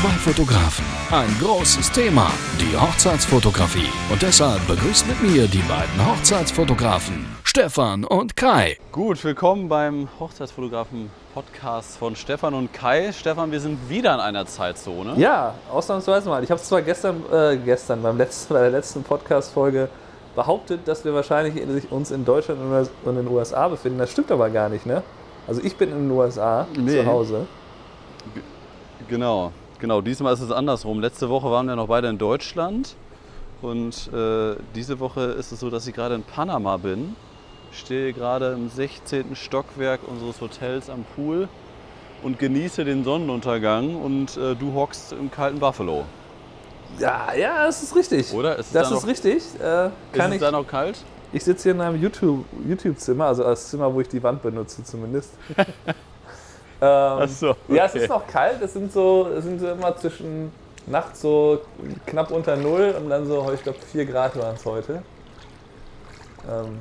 Zwei Fotografen, ein großes Thema, die Hochzeitsfotografie. Und deshalb begrüßt mit mir die beiden Hochzeitsfotografen, Stefan und Kai. Gut, willkommen beim Hochzeitsfotografen-Podcast von Stefan und Kai. Stefan, wir sind wieder in einer Zeitzone. Ja, ausnahmsweise mal. Ich habe zwar gestern, äh, gestern beim letzten, bei der letzten Podcast-Folge behauptet, dass wir wahrscheinlich uns in Deutschland und in den USA befinden. Das stimmt aber gar nicht, ne? Also ich bin in den USA Nee. zu Hause. G- Genau, genau. Diesmal ist es andersrum. Letzte Woche waren wir noch beide in Deutschland und äh, diese Woche ist es so, dass ich gerade in Panama bin. Ich stehe gerade im 16. Stockwerk unseres Hotels am Pool und genieße den Sonnenuntergang und äh, du hockst im kalten Buffalo. Ja, ja, das ist richtig. Oder? Ist es Das da ist noch- richtig. Äh, Ist kann es ich da noch kalt? ich sitze hier in einem YouTube- YouTube-Zimmer, also das Zimmer, wo ich die Wand benutze zumindest. ähm, so, Ja, es okay. ist noch kalt. Es sind so, es sind so immer zwischen nachts so knapp unter Null und dann so, ich glaube, 4 Grad waren es heute. Ähm,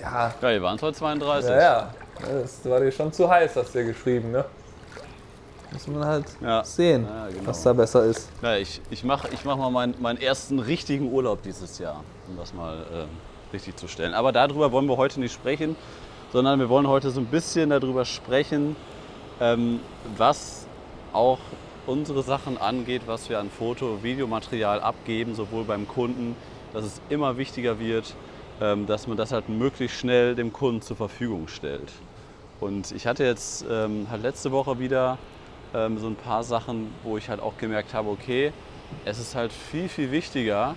ja, Ja, hier waren es heute 32. ja, ja. Das war dir schon zu heiß, hast du ja geschrieben, ne? Muss man halt Ja. sehen, Ja, genau. was da besser ist. Ja, ich, ich mache ich mach mal meinen, meinen ersten richtigen Urlaub dieses Jahr, um das mal ähm, richtig zu stellen. Aber darüber wollen wir heute nicht sprechen, sondern wir wollen heute so ein bisschen darüber sprechen, ähm, was auch unsere Sachen angeht, was wir an Foto- und Videomaterial abgeben, sowohl beim Kunden, dass es immer wichtiger wird, ähm, dass man das halt möglichst schnell dem Kunden zur Verfügung stellt. Und ich hatte jetzt ähm, halt letzte Woche wieder ähm, so ein paar Sachen, wo ich halt auch gemerkt habe, okay, es ist halt viel, viel wichtiger,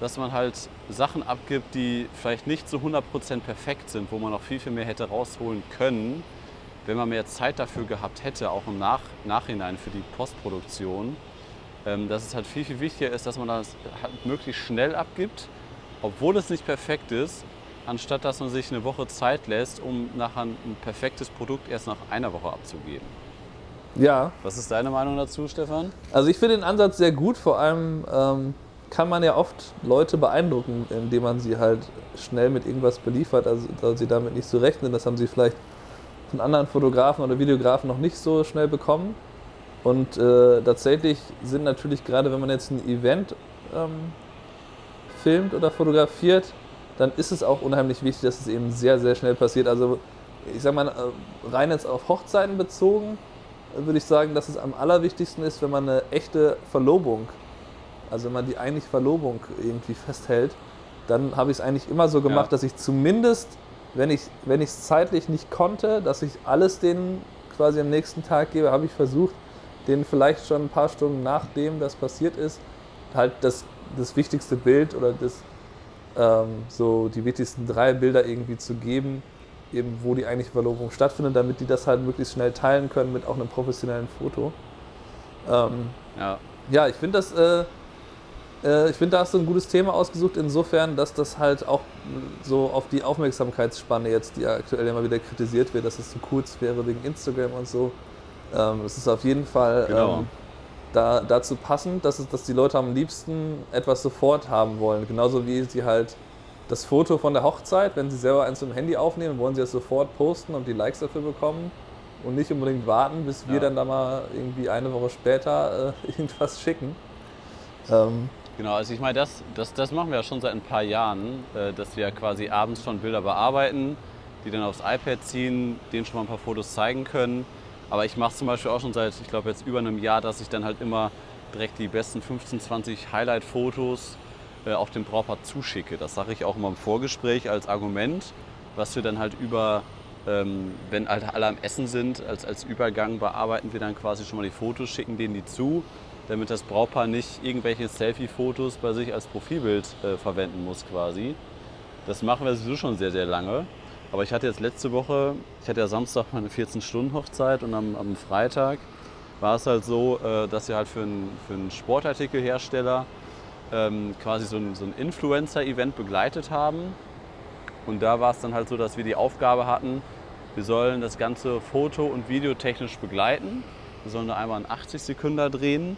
dass man halt Sachen abgibt, die vielleicht nicht zu 100% perfekt sind, wo man noch viel, viel mehr hätte rausholen können, wenn man mehr Zeit dafür gehabt hätte, auch im Nach Nachhinein für die Postproduktion. Ähm, dass es halt viel, viel wichtiger ist, dass man das halt möglichst schnell abgibt, obwohl es nicht perfekt ist, anstatt dass man sich eine Woche Zeit lässt, um nachher ein perfektes Produkt erst nach einer Woche abzugeben. Ja, Was ist deine Meinung dazu, Stefan? also ich finde den Ansatz sehr gut. Vor allem ähm, kann man ja oft Leute beeindrucken, indem man sie halt schnell mit irgendwas beliefert, also da sie damit nicht so rechnen. Das haben sie vielleicht von anderen Fotografen oder Videografen noch nicht so schnell bekommen. Und äh, tatsächlich sind natürlich gerade, wenn man jetzt ein Event ähm, filmt oder fotografiert, dann ist es auch unheimlich wichtig, dass es eben sehr, sehr schnell passiert. Also ich sag mal, äh, rein jetzt auf Hochzeiten bezogen, würde ich sagen, dass es am allerwichtigsten ist, wenn man eine echte Verlobung, also wenn man die eigentliche Verlobung irgendwie festhält, dann habe ich es eigentlich immer so gemacht, Ja. dass ich zumindest, wenn ich es zeitlich nicht konnte, dass ich alles denen quasi am nächsten Tag gebe, habe ich versucht, denen vielleicht schon ein paar Stunden nachdem das passiert ist, halt das, das wichtigste Bild oder das, ähm, so die wichtigsten drei Bilder irgendwie zu geben, eben wo die eigentliche Verlobung stattfindet, damit die das halt möglichst schnell teilen können mit auch einem professionellen Foto. Ähm, Ja, ja, ich finde das, äh, ich finde, da hast du ein gutes Thema ausgesucht, insofern, dass das halt auch mh, so auf die Aufmerksamkeitsspanne jetzt, die aktuell immer wieder kritisiert wird, dass es zu kurz wäre wegen Instagram und so. Ähm, es ist auf jeden Fall Genau. ähm, da, dazu passend, dass, es, dass die Leute am liebsten etwas sofort haben wollen. Genauso wie sie halt das Foto von der Hochzeit, wenn sie selber eins im Handy aufnehmen, wollen sie es sofort posten und die Likes dafür bekommen und nicht unbedingt warten, bis wir Ja. dann da mal irgendwie eine Woche später äh, irgendwas schicken. Ähm, genau. Also ich meine, das, das, das machen wir ja schon seit ein paar Jahren, äh, dass wir quasi abends schon Bilder bearbeiten, die dann aufs iPad ziehen, denen schon mal ein paar Fotos zeigen können. Aber ich mache zum Beispiel auch schon seit, ich glaube jetzt über einem Jahr, dass ich dann halt immer direkt die besten 15, 20 Highlight-Fotos äh, auf dem Brautpaar zuschicke. Das sage ich auch immer im Vorgespräch als Argument, was wir dann halt über, ähm, wenn halt alle am Essen sind, als, als Übergang bearbeiten wir dann quasi schon mal die Fotos, schicken denen die zu, damit das Brautpaar nicht irgendwelche Selfie-Fotos bei sich als Profilbild äh, verwenden muss quasi. Das machen wir sowieso schon sehr, sehr lange. Aber ich hatte jetzt letzte Woche, ich hatte ja Samstag meine 14-Stunden-Hochzeit und am, am Freitag war es halt so, äh, dass wir halt für einen, für einen Sportartikelhersteller ähm, quasi so ein, so ein Influencer-Event begleitet haben. Und da war es dann halt so, dass wir die Aufgabe hatten, wir sollen das Ganze foto- und videotechnisch begleiten. Wir sollen da einmal einen 80 Sekunden drehen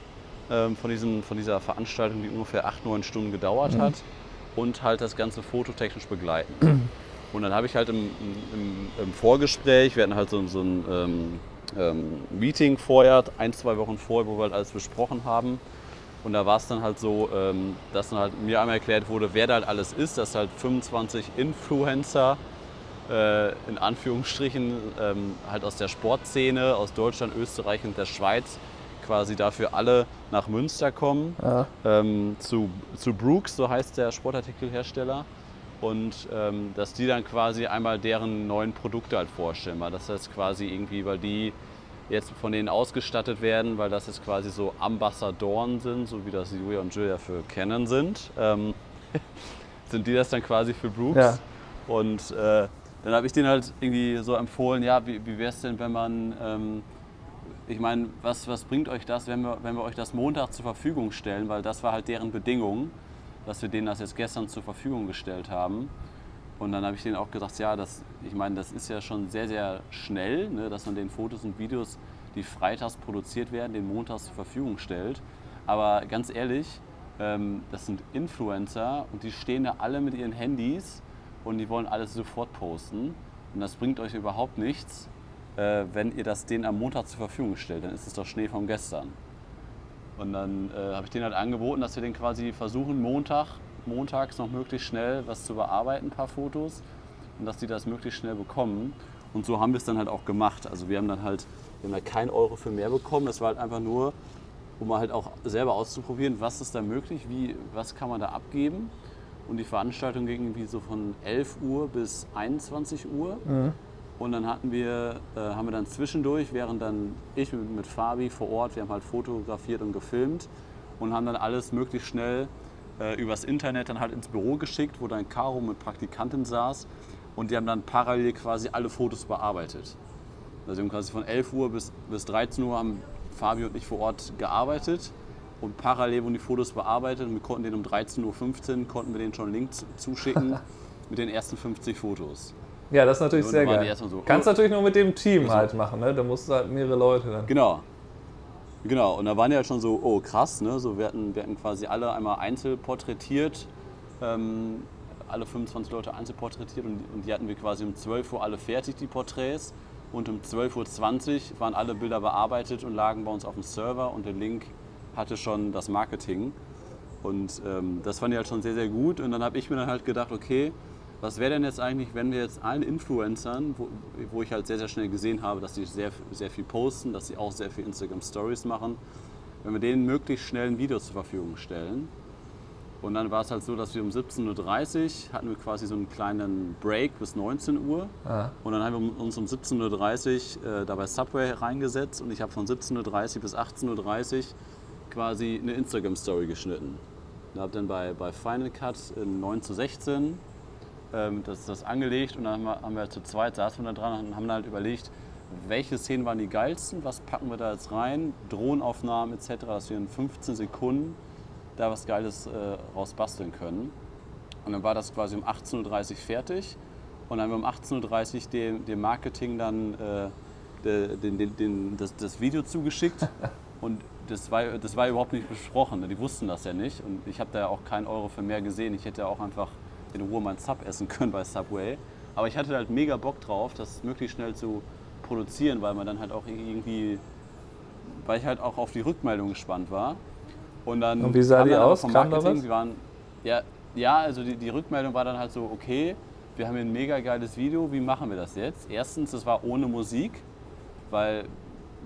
ähm, von, diesem, von dieser Veranstaltung, die ungefähr 8, 9 Stunden gedauert hat. Und halt das Ganze fototechnisch begleiten. Und dann habe ich halt im, im, im Vorgespräch, wir hatten halt so, so ein, ähm, ähm, Meeting vorher, ein, zwei Wochen vorher, wo wir halt alles besprochen haben. Und da war es dann halt so, ähm, dass dann halt mir einmal erklärt wurde, wer da halt alles ist, dass halt 25 Influencer äh, in Anführungsstrichen ähm, halt aus der Sportszene, aus Deutschland, Österreich und der Schweiz quasi dafür alle nach Münster kommen. Ja. Ähm, zu, zu Brooks, so heißt der Sportartikelhersteller. Und ähm, dass die dann quasi einmal deren neuen Produkte halt vorstellen. Weil das heißt quasi irgendwie, weil die jetzt von denen ausgestattet werden, weil das jetzt quasi so Ambassadoren sind, so wie das Julia und Julia für Canon sind, ähm, sind die das dann quasi für Brooks. Ja. Und äh, dann habe ich denen halt irgendwie so empfohlen, ja, wie, wie wäre es denn, wenn man, ähm, ich meine, was, was bringt euch das, wenn wir, wenn wir euch das Montag zur Verfügung stellen, weil das war halt deren Bedingung, dass wir denen das jetzt gestern zur Verfügung gestellt haben. Und dann habe ich denen auch gesagt, ja, das, ich meine, das ist ja schon sehr, sehr schnell, ne, dass man den Fotos und Videos, die freitags produziert werden, den montags zur Verfügung stellt. Aber ganz ehrlich, ähm, das sind Influencer und die stehen da alle mit ihren Handys und die wollen alles sofort posten. Und das bringt euch überhaupt nichts, äh, wenn ihr das denen am Montag zur Verfügung stellt. Dann ist es doch Schnee von gestern. Und dann äh, habe ich denen halt angeboten, dass wir den quasi versuchen, Montag, montags noch möglichst schnell was zu bearbeiten, ein paar Fotos. Und dass die das möglichst schnell bekommen. Und so haben wir es dann halt auch gemacht. Also wir haben dann halt, wir haben halt keinen Euro für mehr bekommen. Das war halt einfach nur, um halt auch selber auszuprobieren, was ist da möglich, wie, was kann man da abgeben. Und die Veranstaltung ging irgendwie so von 11 Uhr bis 21 Uhr. Und dann hatten wir, äh, haben wir dann zwischendurch, während dann ich mit, mit Fabi vor Ort, wir haben halt fotografiert und gefilmt und haben dann alles möglichst schnell äh, übers Internet dann halt ins Büro geschickt, wo dann Caro mit Praktikantin saß und die haben dann parallel quasi alle Fotos bearbeitet. Also wir haben quasi von 11 Uhr bis, bis 13 Uhr haben Fabi und ich vor Ort gearbeitet und parallel wurden die Fotos bearbeitet und wir konnten den um 13.15 Uhr, konnten wir den schon einen Link zu- zuschicken mit den ersten 50 Fotos. Ja, das ist natürlich sehr geil. so, Kannst oh. natürlich nur mit dem Team Also- halt machen, ne? Da musst du halt mehrere Leute dann. Genau. Genau, und da waren die halt schon so, oh krass, ne? So, wir, hatten, wir hatten quasi alle einmal einzeln porträtiert, ähm, alle 25 Leute einzeln porträtiert und, und die hatten wir quasi um 12 Uhr alle fertig, die Porträts. Und um 12.20 Uhr waren alle Bilder bearbeitet und lagen bei uns auf dem Server und der Link hatte schon das Marketing. Und ähm, das fand ich halt schon sehr, sehr gut. Und dann habe ich mir dann halt gedacht, okay, was wäre denn jetzt eigentlich, wenn wir jetzt allen Influencern, wo, wo ich halt sehr, sehr schnell gesehen habe, dass sie sehr, sehr viel posten, dass sie auch sehr viel Instagram Stories machen, wenn wir denen möglichst schnell ein Video zur Verfügung stellen. Und dann war es halt so, dass wir um 17.30 Uhr hatten wir quasi so einen kleinen Break bis 19 Uhr. Ah. Und dann haben wir uns um 17.30 Uhr äh, da bei Subway reingesetzt und ich habe von 17.30 Uhr bis 18.30 Uhr quasi eine Instagram-Story geschnitten. Und habe dann bei, bei Final Cut in 9 zu 16 ähm, das, das angelegt und dann haben wir, haben wir zu zweit saßen wir da dran und haben dann halt überlegt, welche Szenen waren die geilsten, was packen wir da jetzt rein, Drohnenaufnahmen etc., dass wir in 15 Sekunden da was Geiles äh, raus basteln können. Und dann war das quasi um 18.30 Uhr fertig. Und dann haben wir um 18.30 Uhr dem, dem Marketing dann äh, de, den, den, den, das, das Video zugeschickt. Und das war, das war überhaupt nicht besprochen. Die wussten das ja nicht. Und ich habe da auch keinen Euro für mehr gesehen. Ich hätte ja auch einfach in Ruhe mein Sub essen können bei Subway. Aber ich hatte halt mega Bock drauf, das möglichst schnell zu produzieren, weil man dann halt auch irgendwie, weil ich halt auch auf die Rückmeldung gespannt war. Und dann Und wie sah die aus? vom Marketing? Die waren, ja, ja, also die, die Rückmeldung war dann halt so, okay, wir haben hier ein mega geiles Video, wie machen wir das jetzt? Erstens, es war ohne Musik, weil,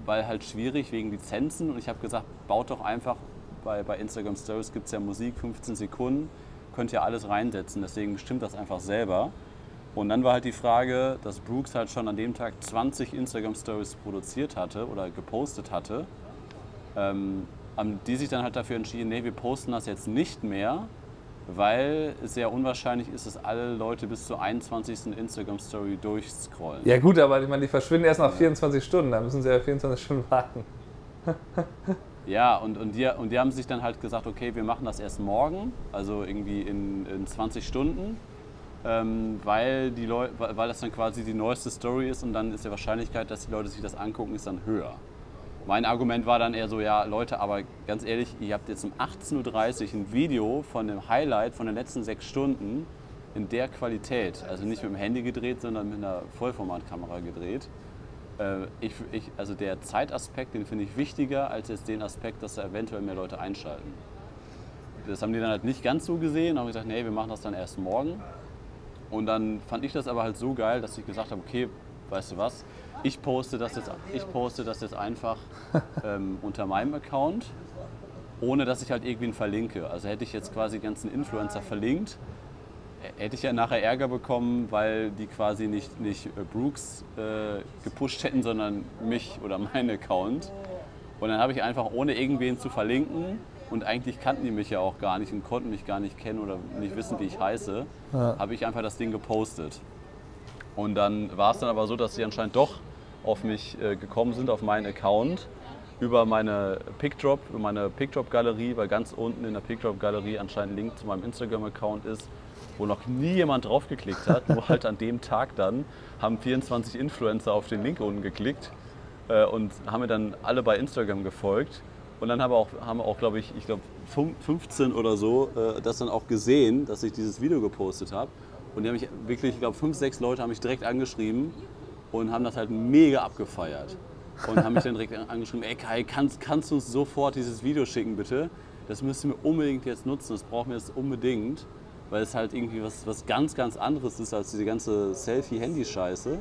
weil halt schwierig wegen Lizenzen. Und ich habe gesagt, baut doch einfach, bei, bei Instagram Stories gibt es ja Musik, 15 Sekunden, könnt ihr alles reinsetzen, deswegen bestimmt das einfach selber. Und dann war halt die Frage, dass Brooks halt schon an dem Tag 20 Instagram Stories produziert hatte oder gepostet hatte. Ähm, haben die sich dann halt dafür entschieden, nee, wir posten das jetzt nicht mehr, weil es sehr unwahrscheinlich ist, dass alle Leute bis zur 21. Instagram Story durchscrollen. Ja gut, aber ich meine, die verschwinden erst nach 24 Stunden, da müssen sie ja 24 Stunden warten. Ja, und, und, die, und die haben sich dann halt gesagt, okay, wir machen das erst morgen, also irgendwie in, in 20 Stunden, ähm, weil, die Leu weil das dann quasi die neueste Story ist und dann ist die Wahrscheinlichkeit, dass die Leute sich das angucken, ist dann höher. Mein Argument war dann eher so, ja Leute, aber ganz ehrlich, ihr habt jetzt um 18.30 Uhr ein Video von dem Highlight von den letzten sechs Stunden in der Qualität, also nicht mit dem Handy gedreht, sondern mit einer Vollformatkamera gedreht. Äh, ich, ich, also der Zeitaspekt, den finde ich wichtiger als jetzt den Aspekt, dass da eventuell mehr Leute einschalten. Das haben die dann halt nicht ganz so gesehen, haben gesagt, nee, wir machen das dann erst morgen. Und dann fand ich das aber halt so geil, dass ich gesagt habe, okay, weißt du was, ich poste das jetzt, ich poste das jetzt einfach ähm, unter meinem Account, ohne dass ich halt irgendwen verlinke. Also hätte ich jetzt quasi ganzen Influencer verlinkt, hätte ich ja nachher Ärger bekommen, weil die quasi nicht, nicht äh, Brooks äh, gepusht hätten, sondern mich oder meinen Account. Und dann habe ich einfach, ohne irgendwen zu verlinken, und eigentlich kannten die mich ja auch gar nicht und konnten mich gar nicht kennen oder nicht wissen, wie ich heiße, ja. habe ich einfach das Ding gepostet. Und dann war es dann aber so, dass sie anscheinend doch auf mich äh, gekommen sind, auf meinen Account, über meine Pickdrop, über meine Pickdrop-Galerie, weil ganz unten in der Pickdrop-Galerie anscheinend ein Link zu meinem Instagram-Account ist, wo noch nie jemand draufgeklickt hat. Nur halt an dem Tag dann haben 24 Influencer auf den Link unten geklickt äh, und haben mir dann alle bei Instagram gefolgt. Und dann haben auch, haben auch glaube ich, ich glaube 15 oder so, äh, das dann auch gesehen, dass ich dieses Video gepostet habe. Und die haben mich wirklich, ich glaube, fünf, sechs Leute haben mich direkt angeschrieben und haben das halt mega abgefeiert. Und haben mich dann direkt angeschrieben, ey Kai, kannst, kannst du uns sofort dieses Video schicken, bitte? Das müssen wir unbedingt jetzt nutzen, das brauchen wir jetzt unbedingt weil es halt irgendwie was, was ganz, ganz anderes ist als diese ganze Selfie-Handy-Scheiße.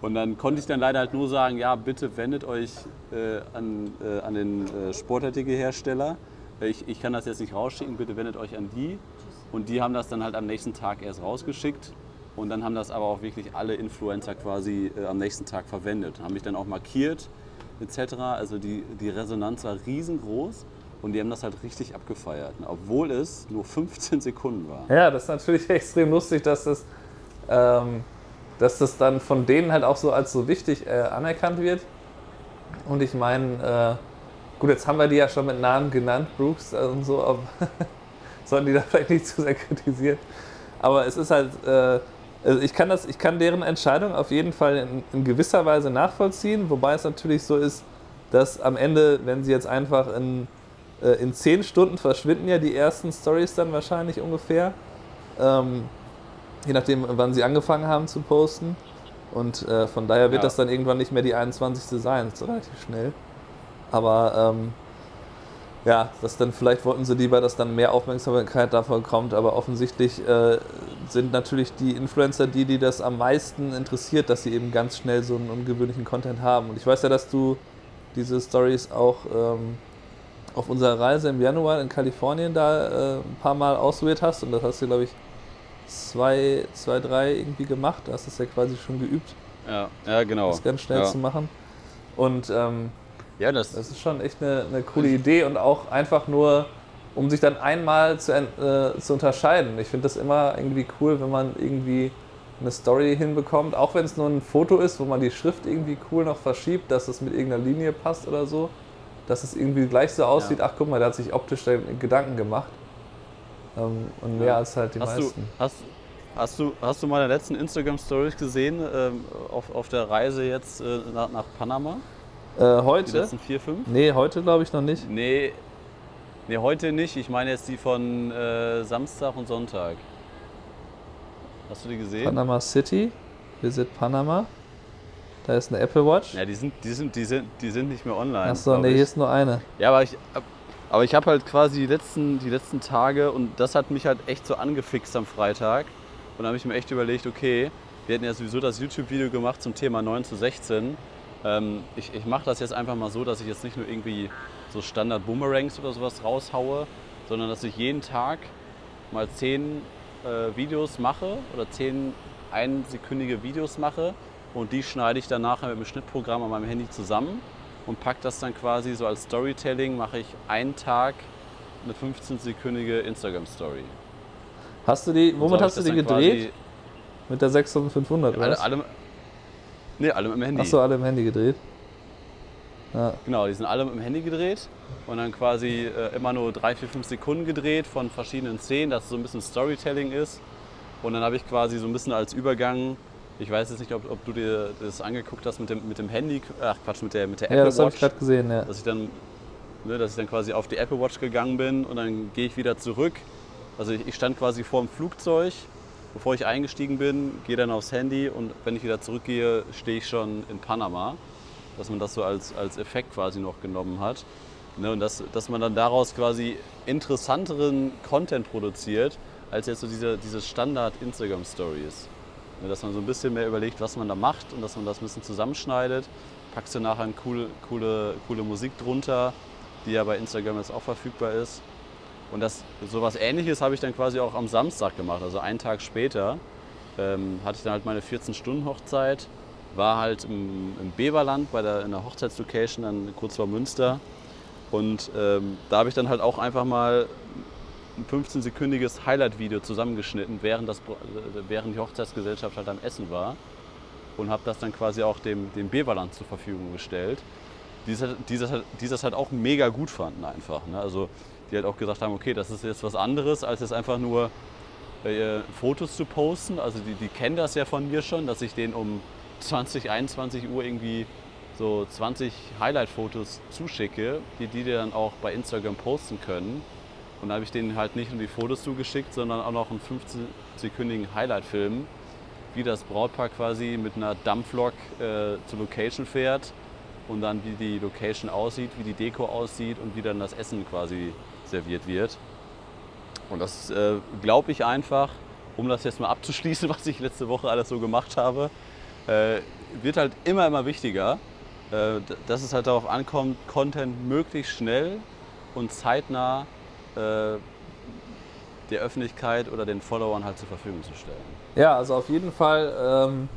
Und dann konnte ich dann leider halt nur sagen, ja, bitte wendet euch äh, an, äh, an den äh, Sportartikelhersteller. Ich, ich kann das jetzt nicht rausschicken, bitte wendet euch an die. Und die haben das dann halt am nächsten Tag erst rausgeschickt. Und dann haben das aber auch wirklich alle Influencer quasi äh, am nächsten Tag verwendet. Haben mich dann auch markiert etc. Also die, die Resonanz war riesengroß. Und die haben das halt richtig abgefeiert, ne? obwohl es nur 15 Sekunden war. Ja, das ist natürlich extrem lustig, dass das, ähm, dass das dann von denen halt auch so als so wichtig äh, anerkannt wird. Und ich meine, äh, gut, jetzt haben wir die ja schon mit Namen genannt, Brooks und so, aber sollen die da vielleicht nicht zu sehr kritisieren. Aber es ist halt, äh, also ich, kann das, ich kann deren Entscheidung auf jeden Fall in, in gewisser Weise nachvollziehen, wobei es natürlich so ist, dass am Ende, wenn sie jetzt einfach in äh, in zehn Stunden verschwinden ja die ersten Stories dann wahrscheinlich ungefähr. Ähm, je nachdem, wann sie angefangen haben zu posten. Und äh, von daher wird ja. das dann irgendwann nicht mehr die 21. sein, das ist relativ schnell. Aber ähm, ja, das dann vielleicht wollten sie lieber, dass dann mehr Aufmerksamkeit davon kommt, aber offensichtlich äh, sind natürlich die Influencer die, die das am meisten interessiert, dass sie eben ganz schnell so einen ungewöhnlichen Content haben. Und ich weiß ja, dass du diese Stories auch ähm, auf unserer Reise im Januar in Kalifornien da äh, ein paar Mal ausprobiert hast und das hast du, glaube ich, zwei, zwei, drei irgendwie gemacht. Da hast du es ja quasi schon geübt. Ja, ja genau. Das ganz schnell ja. zu machen. Und ähm, ja, das, das ist schon echt eine, eine coole Idee und auch einfach nur, um sich dann einmal zu, äh, zu unterscheiden. Ich finde das immer irgendwie cool, wenn man irgendwie eine Story hinbekommt, auch wenn es nur ein Foto ist, wo man die Schrift irgendwie cool noch verschiebt, dass es mit irgendeiner Linie passt oder so dass es irgendwie gleich so aussieht, ja. ach guck mal, der hat sich optisch Gedanken gemacht. Ähm, und mehr ja. als halt die hast meisten. Du, hast, hast, du, hast du meine letzten Instagram-Stories gesehen ähm, auf, auf der Reise jetzt äh, nach, nach Panama? Äh, heute? Die letzten vier, fünf? Nee, heute glaube ich noch nicht. Nee, nee, heute nicht. Ich meine jetzt die von äh, Samstag und Sonntag. Hast du die gesehen? Panama City, Visit Panama. Da ist eine Apple Watch. Ja, die sind, die sind, die sind, die sind nicht mehr online. Achso, nee, hier ist nur eine. Ja, aber ich, aber ich habe halt quasi die letzten, die letzten Tage und das hat mich halt echt so angefixt am Freitag. Und da habe ich mir echt überlegt, okay, wir hätten ja sowieso das YouTube-Video gemacht zum Thema 9 zu 16. Ähm, ich ich mache das jetzt einfach mal so, dass ich jetzt nicht nur irgendwie so Standard-Boomerangs oder sowas raushaue, sondern dass ich jeden Tag mal 10 äh, Videos mache oder 10 einsekündige Videos mache und die schneide ich dann nachher mit dem Schnittprogramm an meinem Handy zusammen und packe das dann quasi so als Storytelling, mache ich einen Tag eine 15-sekündige Instagram-Story. Hast du die, womit so hast du die gedreht? Mit der 6500 oder alle, alle, Nee, alle mit dem Handy. Achso, alle im Handy gedreht. Ja. Genau, die sind alle mit dem Handy gedreht und dann quasi äh, immer nur 3, 4, 5 Sekunden gedreht von verschiedenen Szenen, dass es so ein bisschen Storytelling ist. Und dann habe ich quasi so ein bisschen als Übergang ich weiß jetzt nicht, ob, ob, du dir das angeguckt hast mit dem, mit dem Handy, ach Quatsch, mit der, mit der Apple ja, das Watch. habe ich gerade gesehen, ja. Dass ich, dann, ne, dass ich dann quasi auf die Apple Watch gegangen bin und dann gehe ich wieder zurück. Also ich, ich stand quasi vor dem Flugzeug bevor ich eingestiegen bin, gehe dann aufs Handy und wenn ich wieder zurückgehe, stehe ich schon in Panama. Dass man das so als, als Effekt quasi noch genommen hat. Ne, und dass, dass man dann daraus quasi interessanteren Content produziert, als jetzt so diese, diese Standard-Instagram-Stories. Dass man so ein bisschen mehr überlegt, was man da macht und dass man das ein bisschen zusammenschneidet. Packst du nachher eine coole, coole, coole Musik drunter, die ja bei Instagram jetzt auch verfügbar ist. Und das, sowas ähnliches habe ich dann quasi auch am Samstag gemacht, also einen Tag später. Ähm, hatte ich dann halt meine 14-Stunden-Hochzeit, war halt im, im Beverland bei der, in der Hochzeitslocation dann kurz vor Münster. Und ähm, da habe ich dann halt auch einfach mal ein 15-sekündiges Highlight-Video zusammengeschnitten, während, das, während die Hochzeitsgesellschaft halt am Essen war. Und habe das dann quasi auch dem, dem Beverland zur Verfügung gestellt. Die das, die, das, die das halt auch mega gut fanden einfach. Ne? Also die halt auch gesagt haben, okay, das ist jetzt was anderes, als jetzt einfach nur äh, Fotos zu posten. Also die, die kennen das ja von mir schon, dass ich denen um 20, 21 Uhr irgendwie so 20 Highlight-Fotos zuschicke, die die dann auch bei Instagram posten können. Und da habe ich denen halt nicht nur die Fotos zugeschickt, sondern auch noch einen 15-sekündigen Highlight-Film, wie das Brautpaar quasi mit einer Dampflok äh, zur Location fährt und dann wie die Location aussieht, wie die Deko aussieht und wie dann das Essen quasi serviert wird. Und das äh, glaube ich einfach, um das jetzt mal abzuschließen, was ich letzte Woche alles so gemacht habe, äh, wird halt immer, immer wichtiger, äh, dass es halt darauf ankommt, Content möglichst schnell und zeitnah äh, der Öffentlichkeit oder den Followern halt zur Verfügung zu stellen. Ja, also auf jeden Fall ähm,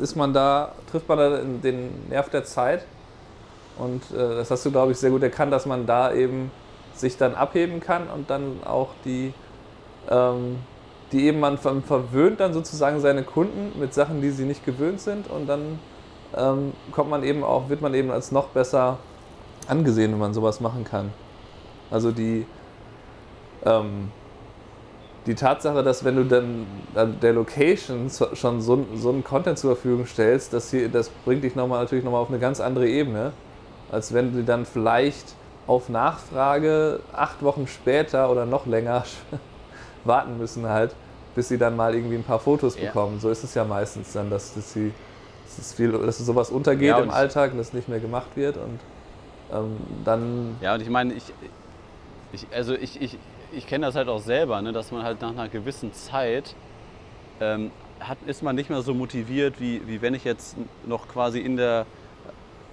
ist man da, trifft man da den Nerv der Zeit. Und äh, das hast du, glaube ich, sehr gut erkannt, dass man da eben sich dann abheben kann und dann auch die, ähm, die eben man verwöhnt dann sozusagen seine Kunden mit Sachen, die sie nicht gewöhnt sind und dann ähm, kommt man eben auch, wird man eben als noch besser angesehen, wenn man sowas machen kann. Also die, ähm, die Tatsache, dass wenn du dann der Location schon so, so einen Content zur Verfügung stellst, das, hier, das bringt dich nochmal, natürlich nochmal auf eine ganz andere Ebene, als wenn du dann vielleicht auf Nachfrage acht Wochen später oder noch länger warten müssen halt, bis sie dann mal irgendwie ein paar Fotos ja. bekommen. So ist es ja meistens dann, dass, dass, sie, dass, viel, dass sowas untergeht ja, im Alltag und das nicht mehr gemacht wird und ähm, dann... Ja, und ich meine, ich, ich, also ich, ich, ich kenne das halt auch selber, ne, dass man halt nach einer gewissen Zeit ähm, hat, ist man nicht mehr so motiviert, wie, wie wenn ich jetzt noch quasi in der,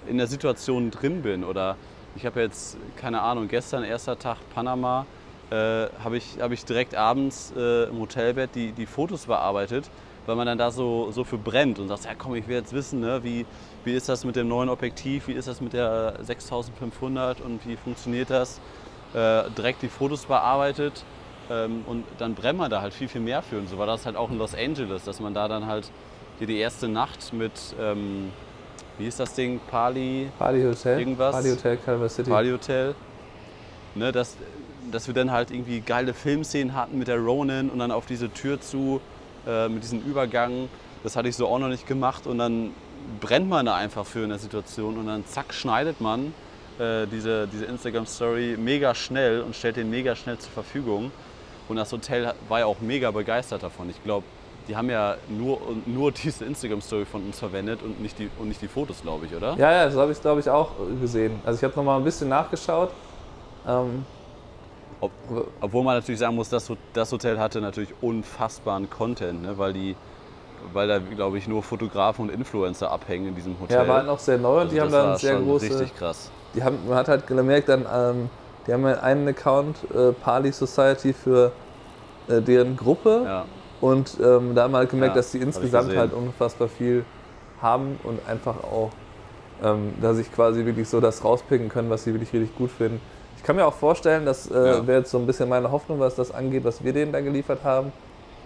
in der Situation drin bin oder ich habe jetzt, keine Ahnung, gestern, erster Tag Panama, äh, habe ich, hab ich direkt abends äh, im Hotelbett die, die Fotos bearbeitet, weil man dann da so, so für brennt und sagt, ja komm, ich will jetzt wissen, ne, wie, wie ist das mit dem neuen Objektiv, wie ist das mit der 6500 und wie funktioniert das. Äh, direkt die Fotos bearbeitet ähm, und dann brennt man da halt viel, viel mehr für. Und so war das halt auch in Los Angeles, dass man da dann halt hier die erste Nacht mit... Ähm, wie ist das Ding? Pali? Pali Hotel. Irgendwas? Pali Hotel, Calvert City. Pali Hotel. Ne, dass, dass wir dann halt irgendwie geile Filmszenen hatten mit der Ronin und dann auf diese Tür zu, äh, mit diesem Übergang. Das hatte ich so auch noch nicht gemacht und dann brennt man da einfach für in der Situation und dann zack schneidet man äh, diese, diese Instagram-Story mega schnell und stellt den mega schnell zur Verfügung. Und das Hotel war ja auch mega begeistert davon. Ich glaube, die haben ja nur, nur diese Instagram-Story von uns verwendet und nicht die, und nicht die Fotos, glaube ich, oder? Ja, ja, das habe ich, glaube ich, auch gesehen. Also ich habe noch mal ein bisschen nachgeschaut. Ähm, Ob, obwohl man natürlich sagen muss, das, das Hotel hatte natürlich unfassbaren Content, ne? weil, die, weil da, glaube ich, nur Fotografen und Influencer abhängen in diesem Hotel. Ja, war halt noch sehr neu und also die haben dann sehr große... richtig krass. Die haben, man hat halt gemerkt, dann, ähm, die haben einen Account, äh, Pali Society, für äh, deren Gruppe. Ja und ähm, da haben wir halt gemerkt, ja, dass die insgesamt halt unfassbar viel haben und einfach auch, ähm, dass sich quasi wirklich so das rauspicken können, was sie wirklich richtig gut finden. Ich kann mir auch vorstellen, das äh, ja. wäre jetzt so ein bisschen meine Hoffnung, was das angeht, was wir denen da geliefert haben,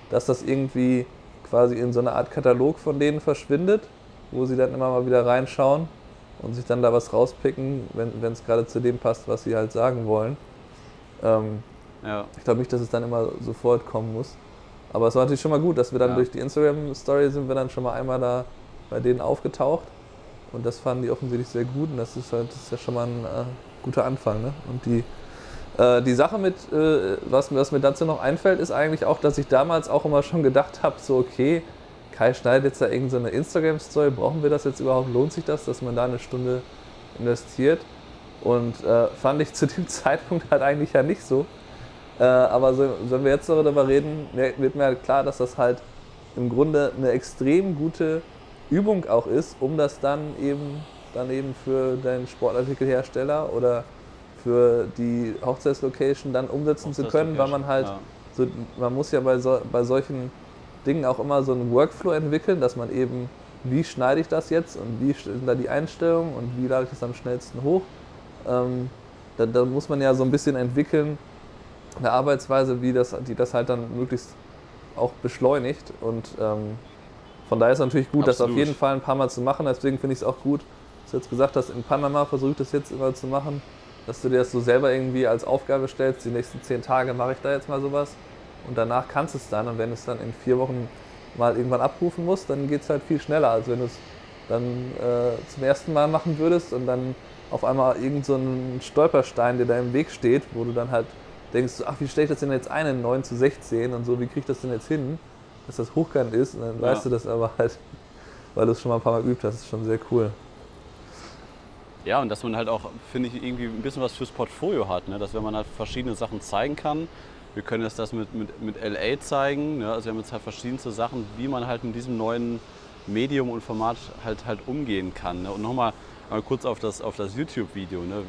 dass das irgendwie quasi in so eine Art Katalog von denen verschwindet, wo sie dann immer mal wieder reinschauen und sich dann da was rauspicken, wenn es gerade zu dem passt, was sie halt sagen wollen. Ähm, ja. Ich glaube nicht, dass es dann immer sofort kommen muss. Aber es war natürlich schon mal gut, dass wir dann ja. durch die Instagram-Story sind wir dann schon mal einmal da bei denen aufgetaucht. Und das fanden die offensichtlich sehr gut und das ist halt das ist ja schon mal ein äh, guter Anfang. Ne? Und die Äh, die Sache mit, äh, was, was mir dazu noch einfällt, ist eigentlich auch, dass ich damals auch immer schon gedacht habe, so okay, Kai schneidet jetzt da irgendeine so Instagram-Story, brauchen wir das jetzt überhaupt, lohnt sich das, dass man da eine Stunde investiert? Und äh, fand ich zu dem Zeitpunkt halt eigentlich ja nicht so. Äh, aber so, wenn wir jetzt darüber reden, wird mir halt klar, dass das halt im Grunde eine extrem gute Übung auch ist, um das dann eben, dann eben für deinen Sportartikelhersteller oder für die Hochzeitslocation dann umsetzen zu können, weil man halt, ja. so, man muss ja bei, so, bei solchen Dingen auch immer so einen Workflow entwickeln, dass man eben, wie schneide ich das jetzt und wie sind da die Einstellungen und wie lade ich das am schnellsten hoch. Ähm, da, da, muss man ja so ein bisschen entwickeln, eine Arbeitsweise, wie das, die das halt dann möglichst auch beschleunigt und ähm, von daher ist es natürlich gut, Absolut. das auf jeden Fall ein paar Mal zu machen. Deswegen finde ich es auch gut, dass du jetzt gesagt hast, in Panama versuche ich das jetzt immer zu machen, dass du dir das so selber irgendwie als Aufgabe stellst, die nächsten zehn Tage mache ich da jetzt mal sowas und danach kannst du es dann und wenn du es dann in vier Wochen mal irgendwann abrufen musst, dann geht es halt viel schneller, als wenn du es dann äh, zum ersten Mal machen würdest und dann auf einmal irgendein so Stolperstein, der da im Weg steht, wo du dann halt denkst, ach, wie stelle ich das denn jetzt ein in 9 zu 16 und so, wie kriege ich das denn jetzt hin? dass das hochkant ist und dann ja. weißt du das aber halt, weil du es schon mal ein paar Mal geübt hast, das ist schon sehr cool. Ja, und dass man halt auch, finde ich, irgendwie ein bisschen was fürs Portfolio hat, ne? dass wenn man halt verschiedene Sachen zeigen kann, wir können jetzt das mit, mit, mit LA zeigen, ne? also wir haben jetzt halt verschiedenste Sachen, wie man halt in diesem neuen Medium und Format halt, halt umgehen kann. Ne? Und nochmal mal kurz auf das, auf das YouTube-Video, ne?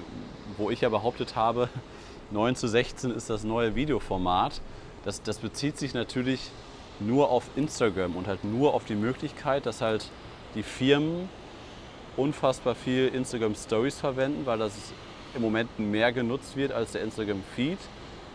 wo ich ja behauptet habe, 9 zu 16 ist das neue Videoformat. Das, das bezieht sich natürlich nur auf Instagram und halt nur auf die Möglichkeit, dass halt die Firmen unfassbar viel Instagram Stories verwenden, weil das im Moment mehr genutzt wird als der Instagram Feed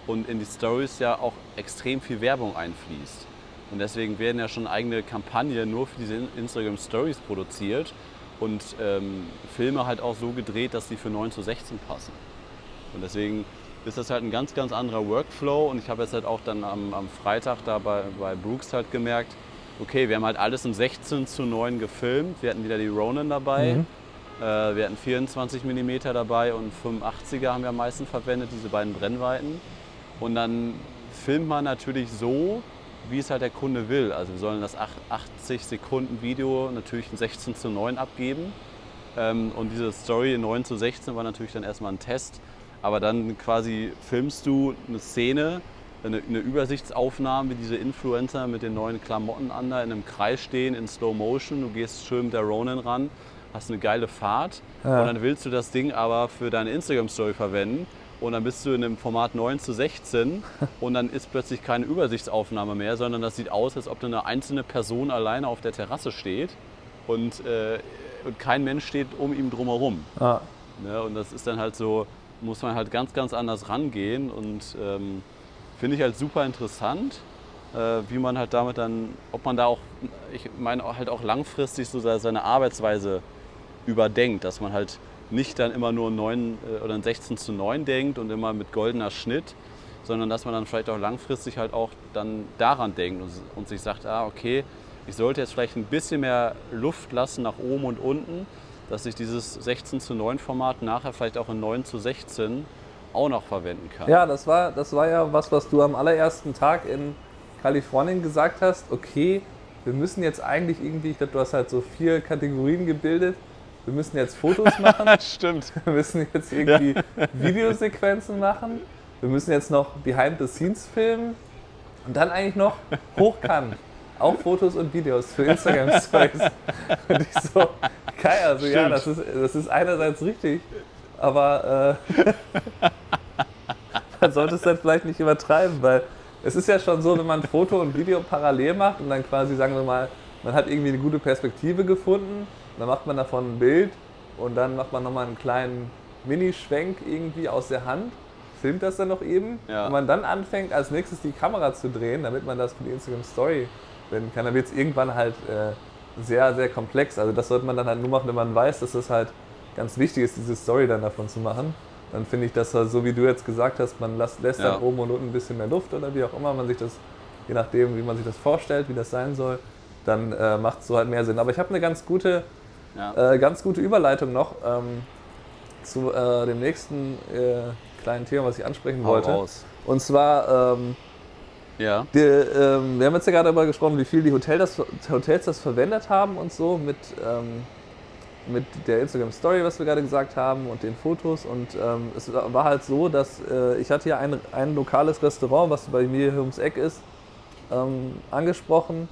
und in die Stories ja auch extrem viel Werbung einfließt. Und deswegen werden ja schon eigene Kampagnen nur für diese Instagram Stories produziert und ähm, Filme halt auch so gedreht, dass sie für 9 zu 16 passen. Und deswegen ist das halt ein ganz, ganz anderer Workflow. Und ich habe jetzt halt auch dann am, am Freitag da bei, bei Brooks halt gemerkt, okay, wir haben halt alles in 16 zu 9 gefilmt. Wir hatten wieder die Ronin dabei. Mhm. Äh, wir hatten 24 mm dabei und 85er haben wir am meisten verwendet, diese beiden Brennweiten. Und dann filmt man natürlich so, wie es halt der Kunde will. Also wir sollen das 80 Sekunden Video natürlich in 16 zu 9 abgeben. Ähm, und diese Story in 9 zu 16 war natürlich dann erstmal ein Test aber dann quasi filmst du eine Szene, eine, eine Übersichtsaufnahme, wie diese Influencer mit den neuen Klamotten an, da in einem Kreis stehen, in Slow Motion. Du gehst schön mit der Ronin ran, hast eine geile Fahrt ja. und dann willst du das Ding aber für deine Instagram-Story verwenden. Und dann bist du in einem Format 9 zu 16 und dann ist plötzlich keine Übersichtsaufnahme mehr, sondern das sieht aus, als ob da eine einzelne Person alleine auf der Terrasse steht und, äh, und kein Mensch steht um ihn drumherum. Ah. Ne? Und das ist dann halt so, muss man halt ganz, ganz anders rangehen und ähm, finde ich halt super interessant, äh, wie man halt damit dann, ob man da auch, ich meine halt auch langfristig so seine Arbeitsweise überdenkt, dass man halt nicht dann immer nur 9 äh, oder 16 zu 9 denkt und immer mit goldener Schnitt, sondern dass man dann vielleicht auch langfristig halt auch dann daran denkt und, und sich sagt, ah okay, ich sollte jetzt vielleicht ein bisschen mehr Luft lassen nach oben und unten, dass ich dieses 16 zu 9 Format nachher vielleicht auch in 9 zu 16 auch noch verwenden kann. Ja, das war, das war ja was, was du am allerersten Tag in Kalifornien gesagt hast. Okay, wir müssen jetzt eigentlich irgendwie, ich glaube, du hast halt so vier Kategorien gebildet. Wir müssen jetzt Fotos machen. Stimmt. Wir müssen jetzt irgendwie ja. Videosequenzen machen. Wir müssen jetzt noch Behind the Scenes filmen. Und dann eigentlich noch hochkant. Auch Fotos und Videos für Instagram Stories. Und ich so, Kai, also Stimmt. ja, das ist, das ist einerseits richtig, aber äh, man sollte es dann vielleicht nicht übertreiben, weil es ist ja schon so, wenn man Foto und Video parallel macht und dann quasi, sagen wir mal, man hat irgendwie eine gute Perspektive gefunden, dann macht man davon ein Bild und dann macht man nochmal einen kleinen Minischwenk irgendwie aus der Hand, filmt das dann noch eben. Ja. Und man dann anfängt, als nächstes die Kamera zu drehen, damit man das für die Instagram Story wenden kann, dann wird es irgendwann halt äh, sehr, sehr komplex. Also das sollte man dann halt nur machen, wenn man weiß, dass es halt ganz wichtig ist, diese Story dann davon zu machen. Dann finde ich, dass so wie du jetzt gesagt hast, man lässt, lässt ja. dann oben und unten ein bisschen mehr Luft oder wie auch immer man sich das, je nachdem, wie man sich das vorstellt, wie das sein soll, dann äh, macht es so halt mehr Sinn. Aber ich habe eine ganz gute, ja. äh, ganz gute Überleitung noch ähm, zu äh, dem nächsten äh, kleinen Thema, was ich ansprechen Hau wollte. raus. Und zwar, ähm, Ja. die, ähm, wir haben jetzt ja gerade darüber gesprochen, wie viel die Hotel das, Hotels das verwendet haben und so mit, ähm, mit der Instagram Story, was wir gerade gesagt haben und den Fotos. Und ähm, es war halt so, dass äh, ich hatte ja ein, ein lokales Restaurant, was bei mir hier ums Eck ist, ähm, angesprochen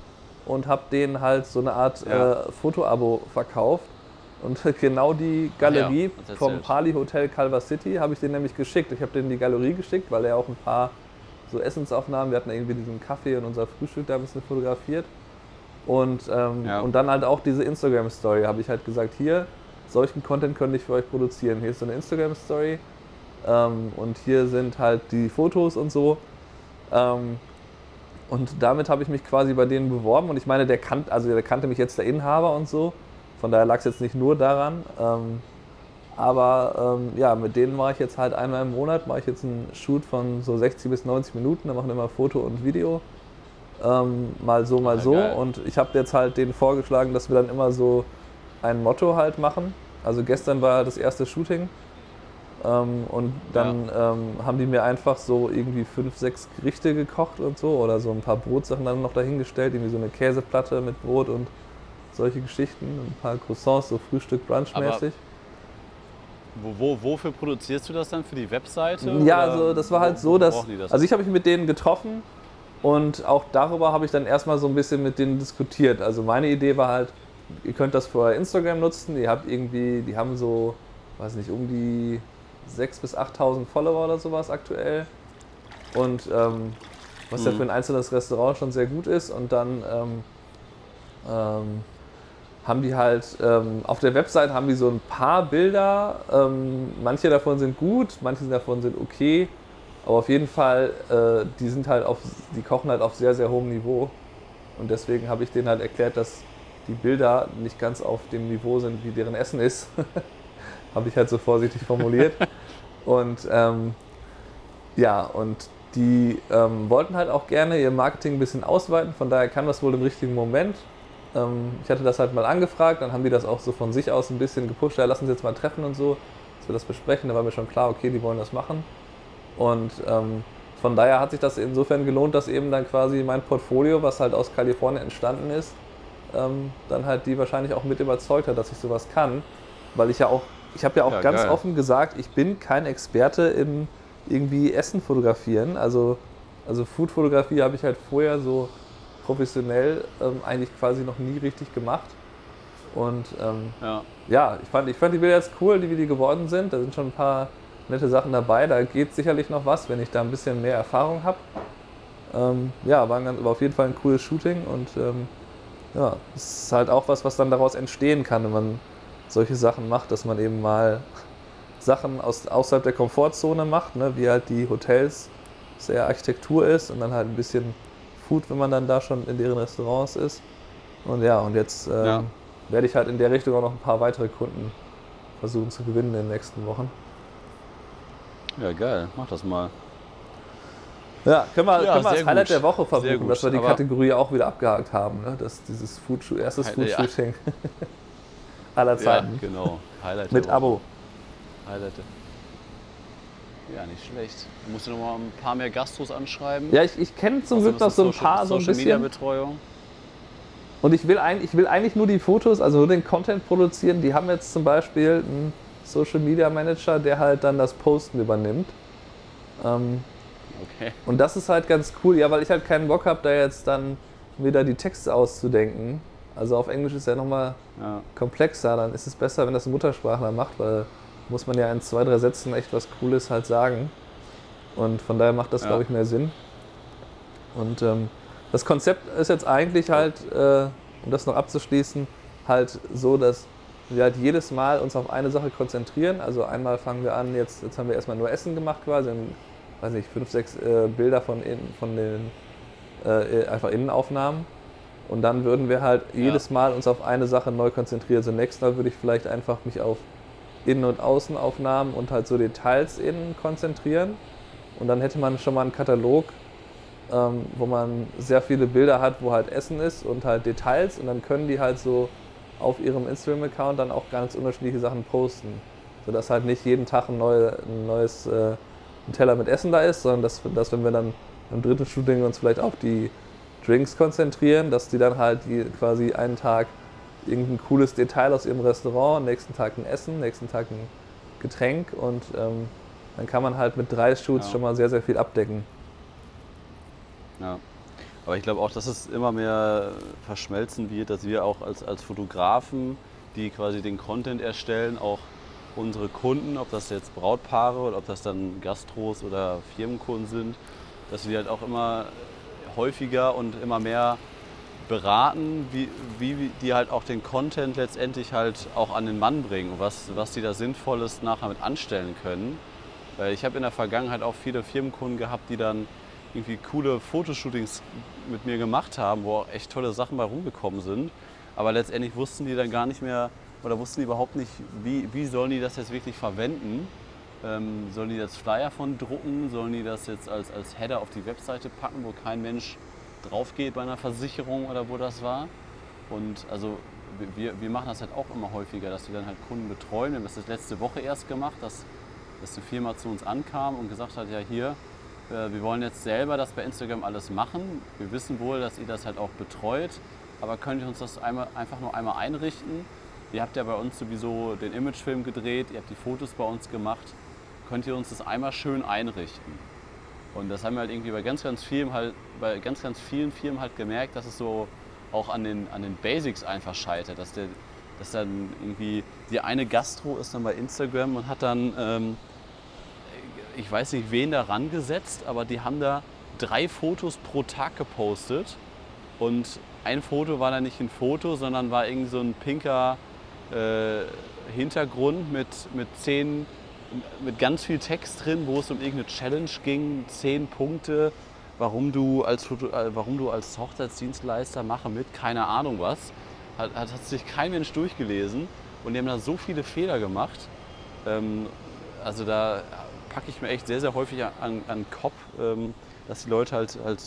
und habe denen halt so eine Art Ja. äh, Fotoabo verkauft. Und genau die Galerie Ja, vom. Pali Hotel Calva City habe ich denen nämlich geschickt. Ich habe denen die Galerie geschickt, weil er auch ein paar so Essensaufnahmen, wir hatten irgendwie diesen Kaffee und unser Frühstück da ein bisschen fotografiert. Und, ähm, Ja. und dann halt auch diese Instagram-Story habe ich halt gesagt, hier, solchen Content könnte ich für euch produzieren. Hier ist so eine Instagram-Story ähm, und hier sind halt die Fotos und so. Ähm, und damit habe ich mich quasi bei denen beworben und ich meine, der, kannt, also der kannte mich jetzt der Inhaber und so. Von daher lag es jetzt nicht nur daran. Ähm, aber ähm, ja, mit denen mache ich jetzt halt einmal im Monat, mache ich jetzt einen Shoot von so 60 bis 90 Minuten, da machen wir immer Foto und Video. Ähm, mal so, mal Ah, so. geil. Und ich habe jetzt halt denen vorgeschlagen, dass wir dann immer so ein Motto halt machen. Also gestern war das erste Shooting. Ähm, und dann ähm, haben die mir einfach so irgendwie fünf, sechs Gerichte gekocht und so oder so ein paar Brotsachen dann noch dahingestellt, irgendwie so eine Käseplatte mit Brot und solche Geschichten, ein paar Croissants, so Frühstück, Brunch-mäßig. Wo, wo, wofür produzierst du das dann? Für die Webseite? Ja, Oder also das war halt so, dass. das? Also ich habe mich mit denen getroffen und auch darüber habe ich dann erstmal so ein bisschen mit denen diskutiert. Also meine Idee war halt, ihr könnt das für euer Instagram nutzen. Ihr habt irgendwie, die haben so, weiß nicht, um die 6.000 bis 8.000 Follower oder sowas aktuell. Und ähm, was ja Mhm. für ein einzelnes Restaurant schon sehr gut ist. Und dann ähm, ähm, haben die halt ähm, auf der Website haben die so ein paar Bilder. Ähm, manche davon sind gut, manche davon sind okay. Aber auf jeden Fall, äh, die sind halt auf, die kochen halt auf sehr, sehr hohem Niveau. Und deswegen habe ich denen halt erklärt, dass die Bilder nicht ganz auf dem Niveau sind, wie deren Essen ist. habe ich halt so vorsichtig formuliert. und ähm, ja, und die ähm, wollten halt auch gerne ihr Marketing ein bisschen ausweiten, von daher kam das wohl im richtigen Moment. Ähm, ich hatte das halt mal angefragt, dann haben die das auch so von sich aus ein bisschen gepusht, ja, lass uns jetzt mal treffen und so, dass wir das besprechen. Da war mir schon klar, okay, die wollen das machen. Und ähm, von daher hat sich das insofern gelohnt, dass eben dann quasi mein Portfolio, was halt aus Kalifornien entstanden ist, ähm, dann halt die wahrscheinlich auch mit überzeugt hat, dass ich sowas kann. Weil ich ja auch, ich habe ja auch Ja, ganz geil. offen gesagt, ich bin kein Experte in irgendwie Essen fotografieren. Also, also Food-Fotografie habe ich halt vorher so professionell ähm, eigentlich quasi noch nie richtig gemacht. Und ähm, ja. ja, ich fand, ich fand die Bilder jetzt cool, die wie die geworden sind. Da sind schon ein paar nette Sachen dabei. Da geht sicherlich noch was, wenn ich da ein bisschen mehr Erfahrung habe. Ähm, ja, war, ganz, war auf jeden Fall ein cooles Shooting und ähm, ja, es ist halt auch was, was dann daraus entstehen kann, wenn man solche Sachen macht, dass man eben mal Sachen aus, außerhalb der Komfortzone macht, ne, wie halt die Hotels, sehr Architektur ist und dann halt ein bisschen Food, wenn man dann da schon in deren Restaurants ist. Und ja, und jetzt ähm, Ja. werde ich halt in der Richtung auch noch ein paar weitere Kunden versuchen zu gewinnen in den nächsten Wochen. Ja, geil. Mach das mal. Ja, können wir, Ja, können wir als Highlight gut. der Woche verbuchen, dass wir die Kategorie auch wieder abgehakt haben. Ne? Das, dieses Food erstes Hi- ja. Food-Shooting aller Ja, Zeiten. genau. Highlight Mit. Abo. Highlight. Ja, nicht schlecht. Du musst noch mal ein paar mehr Gastros anschreiben. Ja, ich, ich kenne zum Glück noch so ein paar so ein Social Media bisschen. Betreuung. Und ich will, eigentlich, ich will eigentlich nur die Fotos, also nur den Content produzieren. Die haben jetzt zum Beispiel einen Social Media Manager, der halt dann das Posten übernimmt. Ähm, Okay. und das ist halt ganz cool, ja, weil ich halt keinen Bock habe, da jetzt dann wieder die Texte auszudenken. Also auf Englisch ist ja nochmal Ja. komplexer, dann ist es besser, wenn das ein Muttersprachler macht, weil muss man ja in zwei, drei Sätzen echt was Cooles halt sagen. Und von daher macht das, Ja. glaube ich, mehr Sinn. Und ähm, das Konzept ist jetzt eigentlich halt, äh, um das noch abzuschließen, halt so, dass wir halt jedes Mal uns auf eine Sache konzentrieren. Also einmal fangen wir an, jetzt, jetzt haben wir erstmal nur Essen gemacht quasi, und, weiß nicht, fünf, sechs äh, Bilder von, in, von den äh, einfach Innenaufnahmen. Und dann würden wir halt jedes Mal uns auf eine Sache neu konzentrieren. Also nächstes Mal würde ich vielleicht einfach mich auf Innen- und Außenaufnahmen und halt so Details innen konzentrieren. Und dann hätte man schon mal einen Katalog, ähm, wo man sehr viele Bilder hat, wo halt Essen ist und halt Details. Und dann können die halt so auf ihrem Instagram-Account dann auch ganz unterschiedliche Sachen posten. Sodass halt nicht jeden Tag ein, neue, ein neues äh, ein Teller mit Essen da ist, sondern dass, dass wenn wir dann im dritten Shooting uns vielleicht auf die Drinks konzentrieren, dass die dann halt die quasi einen Tag irgendein cooles Detail aus ihrem Restaurant, nächsten Tag ein Essen, nächsten Tag ein Getränk und ähm, dann kann man halt mit drei Shoots Ja. schon mal sehr, sehr viel abdecken. Ja. Aber ich glaube auch, dass es immer mehr verschmelzen wird, dass wir auch als, als Fotografen, die quasi den Content erstellen, auch unsere Kunden, ob das jetzt Brautpaare oder ob das dann Gastros oder Firmenkunden sind, dass wir halt auch immer häufiger und immer mehr beraten, wie, wie die halt auch den Content letztendlich halt auch an den Mann bringen, was, was die da Sinnvolles nachher mit anstellen können. Weil ich habe in der Vergangenheit auch viele Firmenkunden gehabt, die dann irgendwie coole Fotoshootings mit mir gemacht haben, wo auch echt tolle Sachen bei rumgekommen sind. Aber letztendlich wussten die dann gar nicht mehr oder wussten die überhaupt nicht, wie, wie sollen die das jetzt wirklich verwenden. Ähm, sollen die jetzt Flyer von drucken? Sollen die das jetzt als, als Header auf die Webseite packen, wo kein Mensch drauf geht bei einer Versicherung oder wo das war? Und also wir, wir machen das halt auch immer häufiger, dass wir dann halt Kunden betreuen. Wir haben das letzte Woche erst gemacht, dass, dass die Firma zu uns ankam und gesagt hat, ja hier, wir wollen jetzt selber das bei Instagram alles machen. Wir wissen wohl, dass ihr das halt auch betreut, aber könnt ihr uns das einmal, einfach nur einmal einrichten? Ihr habt ja bei uns sowieso den Imagefilm gedreht, ihr habt die Fotos bei uns gemacht. Könnt ihr uns das einmal schön einrichten? Und das haben wir halt irgendwie bei ganz, ganz vielen halt, bei ganz, ganz vielen Firmen halt gemerkt, dass es so auch an den, an den Basics einfach scheitert. Dass, der, dass dann irgendwie die eine Gastro ist dann bei Instagram und hat dann, ähm, ich weiß nicht wen da rangesetzt, aber die haben da drei Fotos pro Tag gepostet. Und ein Foto war dann nicht ein Foto, sondern war irgendwie so ein pinker äh, Hintergrund mit, mit zehn mit ganz viel Text drin, wo es um irgendeine Challenge ging, zehn Punkte, warum du als, äh, warum du als Hochzeitsdienstleister mache mit, keine Ahnung was. Hat, hat, hat sich kein Mensch durchgelesen und die haben da so viele Fehler gemacht. Ähm, also da packe ich mir echt sehr, sehr häufig an, an den Kopf, ähm, dass die Leute halt, halt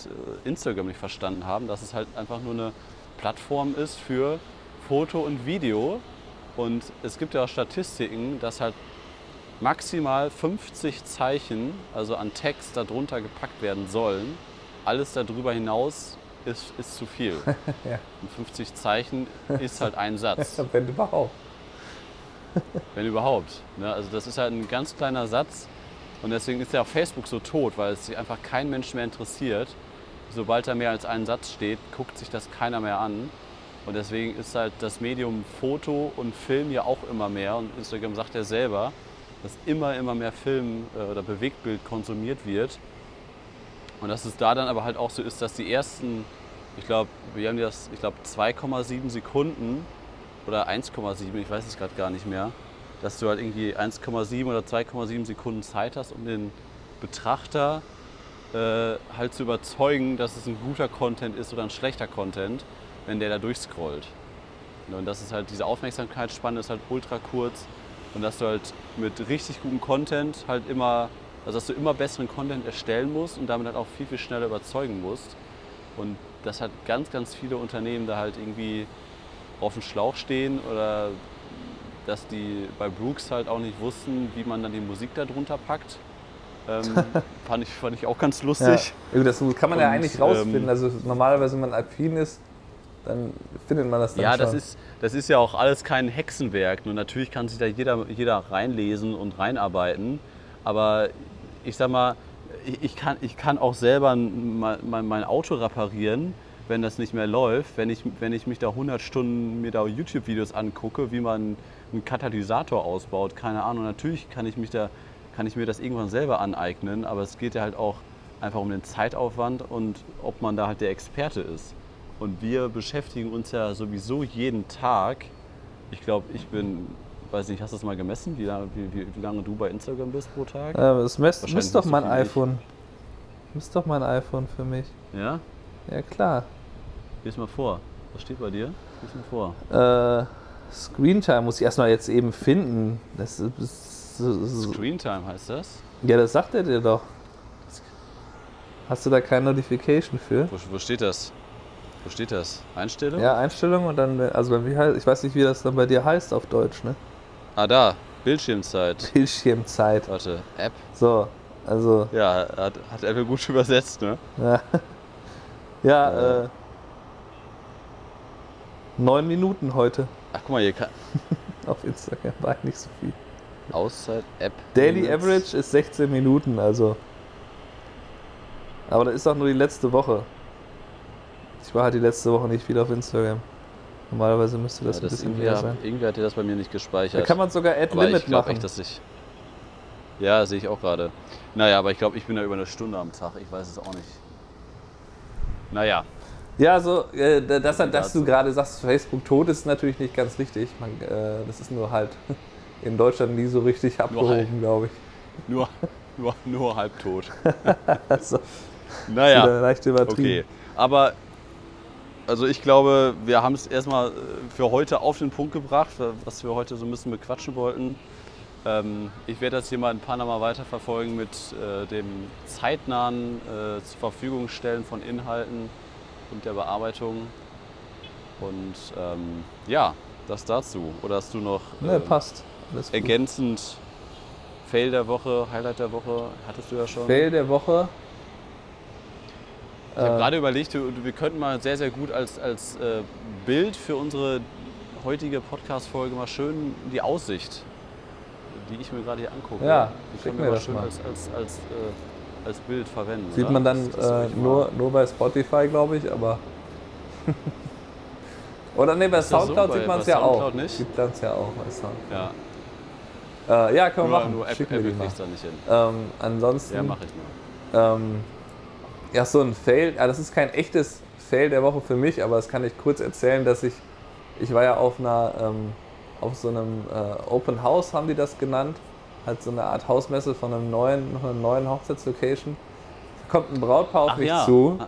äh, Instagram nicht verstanden haben, dass es halt einfach nur eine Plattform ist für Foto und Video. Und es gibt ja auch Statistiken, dass halt maximal 50 Zeichen, also an Text darunter gepackt werden sollen. Alles darüber hinaus ist, ist zu viel. Ja. Und 50 Zeichen ist halt ein Satz, Wenn überhaupt. wenn überhaupt. Ne? Also das ist halt ein ganz kleiner Satz. Und deswegen ist ja auch Facebook so tot, weil es sich einfach kein Mensch mehr interessiert. Sobald da mehr als ein Satz steht, guckt sich das keiner mehr an. Und deswegen ist halt das Medium Foto und Film ja auch immer mehr. Und Instagram sagt ja selber, dass immer, immer mehr Film äh, oder Bewegtbild konsumiert wird. Und dass es da dann aber halt auch so ist, dass die ersten, ich glaube, wir haben das, ich glaube, 2,7 Sekunden oder 1,7, ich weiß es gerade gar nicht mehr, dass du halt irgendwie 1,7 oder 2,7 Sekunden Zeit hast, um den Betrachter äh, halt zu überzeugen, dass es ein guter Content ist oder ein schlechter Content, wenn der da durchscrollt. Und das ist halt, diese Aufmerksamkeitsspanne ist halt ultra kurz und dass du halt mit richtig gutem Content halt immer, also dass du immer besseren Content erstellen musst und damit halt auch viel, viel schneller überzeugen musst. Und dass halt ganz, ganz viele Unternehmen da halt irgendwie auf dem Schlauch stehen oder dass die bei Brooks halt auch nicht wussten, wie man dann die Musik da drunter packt. Ähm, fand, ich, fand ich auch ganz Ja. lustig. Ja, Das kann man ja Und, eigentlich rausfinden. ähm, also normalerweise, wenn man affin ist, dann findet man das dann Ja, schon. das ist, das ist ja auch alles kein Hexenwerk. Nur natürlich kann sich da jeder, jeder reinlesen und reinarbeiten. Aber ich sag mal, ich, ich, kann, ich kann auch selber mein, mein, mein Auto reparieren, wenn das nicht mehr läuft. Wenn ich, wenn ich mich da 100 Stunden mir da YouTube-Videos angucke, wie man einen Katalysator ausbaut, keine Ahnung. Natürlich kann ich, mich da, kann ich mir das irgendwann selber aneignen, aber es geht ja halt auch einfach um den Zeitaufwand und ob man da halt der Experte ist. Und wir beschäftigen uns ja sowieso jeden Tag. Ich glaube, ich bin, weiß nicht, hast du das mal gemessen, wie lange, wie, wie, lange du bei Instagram bist pro Tag? Äh, das misst, misst doch mein iPhone. Misst doch mein iPhone für mich. Ja? Ja, klar. Lies mal vor. Was steht bei dir? Lies mal vor. Äh, Screentime muss ich erstmal jetzt eben finden. Das ist, das ist, Screentime heißt das? ja, das sagt er dir doch. Hast du da keine Notification für? Wo, wo steht das? Wo steht das? Einstellung? Ja, Einstellung und dann, also wie heißt, ich weiß nicht, wie das dann bei dir heißt auf Deutsch, ne? Ah, da. Bildschirmzeit. Bildschirmzeit. Warte. App. So, Also, Ja, hat, hat Apple gut übersetzt, ne? ja. Ja, Äh. äh, neun Minuten heute Ach, guck mal, hier kann auf Instagram, war nicht so viel. Auszeit-App. Daily Limits. Average ist 16 Minuten, also. Aber das ist auch nur die letzte Woche. Ich war halt die letzte Woche nicht viel auf Instagram. Normalerweise müsste das Ja, ein bisschen irgendwie, mehr sein. irgendwie hat er das bei mir nicht gespeichert. Da kann man sogar aber Limit ich machen. echt, dass ich. Ja, sehe ich auch gerade. Naja, aber ich glaube, ich bin da über eine Stunde am Tag. Ich weiß es auch nicht. Naja, Ja, so, äh, da- dass, dass du dazu. gerade sagst, Facebook tot ist natürlich nicht ganz richtig. Man, äh, das ist nur halt in Deutschland nie so richtig abgehoben, glaube ich. nur, nur, nur halbtot. Also, Naja. leicht übertrieben. Okay, aber also ich glaube, wir haben es erstmal äh, für heute auf den Punkt gebracht, was wir heute so ein bisschen bequatschen wollten. Ähm, ich werde das hier mal in Panama weiterverfolgen mit äh, dem zeitnahen äh, zur Verfügung stellen von Inhalten und der Bearbeitung. Und ähm, ja, das dazu. Oder hast du noch Ne, ähm, passt. Ergänzend Fail der Woche, Highlight der Woche? Hattest du ja schon. Fail der Woche. Ich habe Äh, gerade überlegt, wir wir könnten mal sehr, sehr gut als, als äh, Bild für unsere heutige Podcast-Folge mal schön die Aussicht, die ich mir gerade hier angucke, Ja, die können wir das schön mal. als, als, als, äh, als Bild verwenden. Sieht oder? man dann äh, nur, nur bei Spotify, glaube ich, aber. Oder nee, bei Ist so? Soundcloud Bei- sieht man es ja Soundcloud auch. nicht? Sieht man es ja auch bei Soundcloud. Ja, Äh, ja, können wir machen. nur App, Schick mir Apple kriegst da nicht hin. Ähm, ansonsten. Ja, mache ich mal. Ähm, ja, so ein Fail. Ja, das ist kein echtes Fail der Woche für mich, aber das kann ich kurz erzählen, dass ich. Ich war ja auf einer. Ähm, auf so einem äh, Open House haben die das genannt. Halt so eine Art Hausmesse von einem neuen, von einer neuen Hochzeitslocation. Da kommt ein Brautpaar auf Ach mich ja, zu.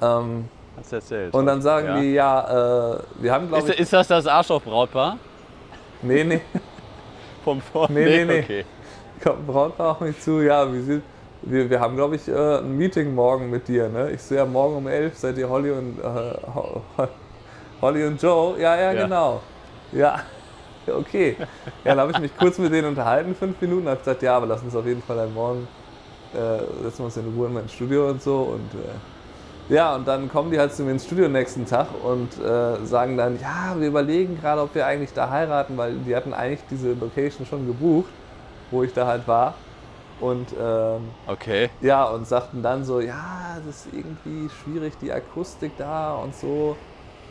Ah, Ähm, hast du erzählt. und dann sagen ja. die, ja, äh, wir haben glaube ich. ist das das Arschloch-Brautpaar? Nee, nee, Vom Vor Nee, nee, nee. Okay. kommt ein Brautpaar auf mich zu, ja, wie sieht. Wir, wir haben, glaube ich, äh, ein Meeting morgen mit dir. Ne? Ich so, ja, morgen um 11 seid ihr Holly und, äh, Ho- Ho- Holly und Joe. Ja, ja, Ja. genau. Ja, okay. Ja, dann habe ich mich kurz mit denen unterhalten, fünf Minuten. habe gesagt, ja, aber lass uns auf jeden Fall dann morgen, äh, setzen wir uns in Ruhe in mein Studio und so. Und äh, ja, und dann kommen die halt zu mir ins Studio nächsten Tag und äh, sagen dann, ja, wir überlegen gerade, ob wir eigentlich da heiraten, weil die hatten eigentlich diese Location schon gebucht, wo ich da halt war. Und ähm, Okay. ja, und sagten dann so, ja, das ist irgendwie schwierig, die Akustik da und so.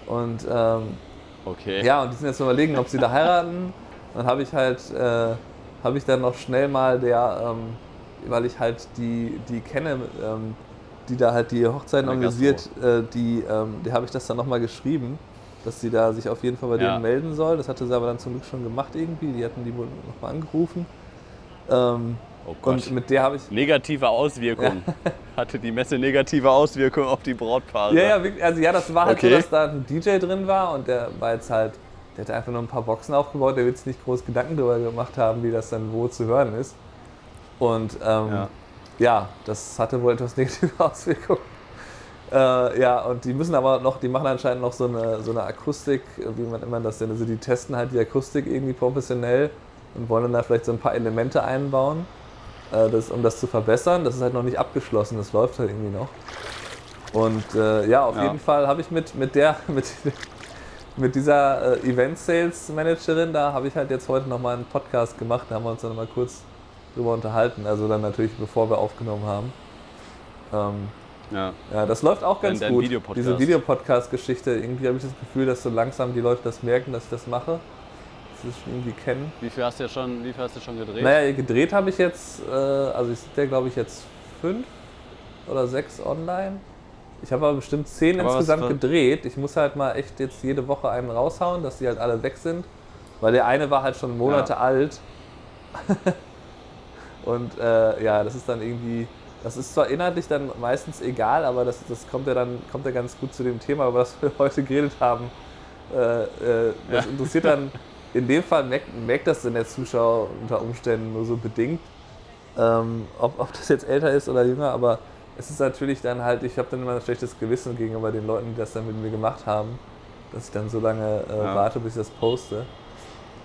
Und ähm, Okay. ja, und die sind jetzt überlegen, ob sie da heiraten. Dann habe ich halt, äh, habe ich dann noch schnell mal der, ähm, weil ich halt die, die kenne, ähm, die da halt die Hochzeiten organisiert, äh, die, ähm, die habe ich das dann nochmal geschrieben, dass sie da sich auf jeden Fall bei Ja. denen melden soll. Das hatte sie aber dann zum Glück schon gemacht irgendwie. Die hatten die wohl nochmal angerufen. Ähm, Oh Gott. und mit der habe ich Negative Auswirkungen. Hatte die Messe negative Auswirkungen auf die Brautpaare? Ja, ja, also ja, das war halt Okay. so, dass da ein DJ drin war und der war jetzt halt, der hat einfach nur ein paar Boxen aufgebaut, der wird sich nicht groß Gedanken darüber gemacht haben, wie das dann wo zu hören ist. Und ähm, ja. Ja. das hatte wohl etwas negative Auswirkungen. Äh, ja, und die müssen aber noch, die machen anscheinend noch so eine, so eine Akustik, wie man immer das denn, also die testen halt die Akustik irgendwie professionell und wollen dann da vielleicht so ein paar Elemente einbauen, äh, das, um das zu verbessern. Das ist halt noch nicht abgeschlossen, das läuft halt irgendwie noch. Und äh, ja, auf Ja. jeden Fall habe ich mit, mit der, mit, mit dieser äh, Event Sales Managerin, da habe ich halt jetzt heute nochmal einen Podcast gemacht, da haben wir uns dann mal kurz drüber unterhalten, also dann natürlich bevor wir aufgenommen haben. Ähm, Ja. ja, das läuft auch Dein- ganz dein gut. Videopodcast. Diese Videopodcast-Geschichte, irgendwie habe ich das Gefühl, dass so langsam die Leute das merken, dass ich das mache. Schon irgendwie kennen. Wie viel hast du schon, wie viel hast du schon gedreht? Naja, gedreht habe ich jetzt, äh, also ich sind ja glaube ich jetzt fünf oder sechs online. Ich habe aber bestimmt zehn Aber insgesamt gedreht. Ich muss halt mal echt jetzt jede Woche einen raushauen, dass die halt alle weg sind. Weil der eine war halt schon Monate Ja. alt. Und äh, ja, das ist dann irgendwie, das ist zwar inhaltlich dann meistens egal, aber das, das kommt ja dann kommt ja ganz gut zu dem Thema, über das wir heute geredet haben. Äh, äh, das Ja. interessiert dann, in dem Fall merkt, merkt das dann der Zuschauer unter Umständen nur so bedingt, ähm, ob, ob das jetzt älter ist oder jünger, aber es ist natürlich dann halt, ich habe dann immer ein schlechtes Gewissen gegenüber den Leuten, die das dann mit mir gemacht haben, dass ich dann so lange äh, Ja. warte, bis ich das poste.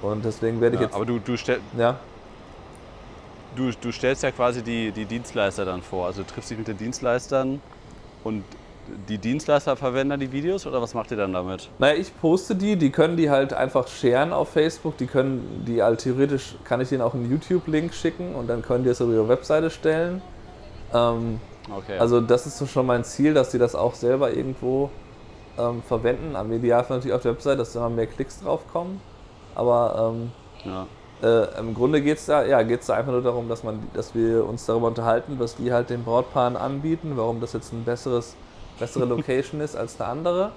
Und deswegen werde ich ja, jetzt, aber du, du, stell, ja, du, du stellst ja quasi die, die Dienstleister dann vor. Also du triffst dich mit den Dienstleistern und die Dienstleister verwenden dann die Videos oder was macht ihr dann damit? Naja, ich poste die, die können die halt einfach sharen auf Facebook, die können die halt theoretisch, kann ich denen auch einen YouTube-Link schicken und dann können die es auf ihre Webseite stellen. Ähm, Okay. Also das ist so schon mein Ziel, dass die das auch selber irgendwo ähm, verwenden. Am Idealfall natürlich auf der Webseite, dass da immer mehr Klicks drauf kommen. Aber ähm, ja. äh, im Grunde geht es da, ja, geht's da einfach nur darum, dass, man, dass wir uns darüber unterhalten, was die halt den Brautpaaren anbieten, warum das jetzt ein besseres, bessere Location ist als eine andere.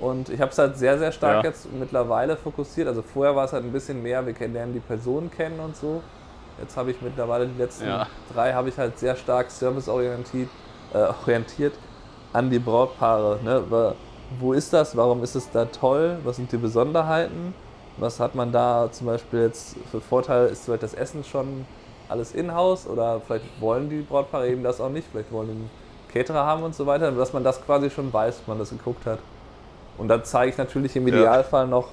Und ich habe es halt sehr, sehr stark Ja. jetzt mittlerweile fokussiert. Also vorher war es halt ein bisschen mehr, wir lernen die Personen kennen und so. Jetzt habe ich mittlerweile die letzten Ja. drei habe ich halt sehr stark serviceorientiert äh, orientiert an die Brautpaare. Ne? Wo ist das? Warum ist es da toll? Was sind die Besonderheiten? Was hat man da zum Beispiel jetzt für Vorteile? Ist vielleicht das Essen schon alles in-house oder vielleicht wollen die Brautpaare eben das auch nicht? Vielleicht wollen die Caterer haben und so weiter, dass man das quasi schon weiß, wenn man das geguckt hat. Und dann zeige ich natürlich im Ja. Idealfall noch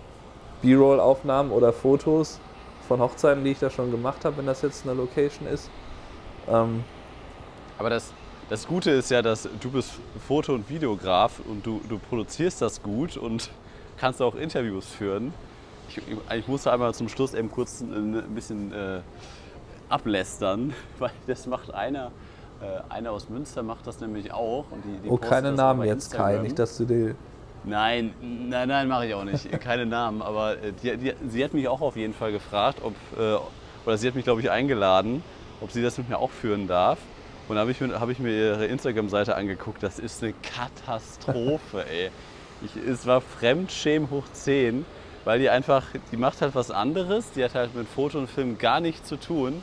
B-Roll-Aufnahmen oder Fotos von Hochzeiten, die ich da schon gemacht habe, wenn das jetzt eine Location ist. Ähm, Aber das, das Gute ist ja, dass du bist Foto- und Videograf und du, du produzierst das gut und kannst auch Interviews führen. Ich, ich musste einmal zum Schluss eben kurz ein, ein bisschen äh, ablästern, weil das macht einer, äh, einer aus Münster macht das nämlich auch. Die, die oh, keine Namen jetzt, Kai. Nicht, dass du die. Nein, nein, nein, mache ich auch nicht. Keine Namen. Aber äh, die, die, sie hat mich auch auf jeden Fall gefragt, ob, äh, oder sie hat mich, glaube ich, eingeladen, ob sie das mit mir auch führen darf. Und da habe ich, mir- hab ich mir ihre Instagram-Seite angeguckt. Das ist eine Katastrophe, ey. Ich, es war Fremdschämen hoch 10, weil die einfach, die macht halt was anderes. Die hat halt mit Foto und Film gar nichts zu tun.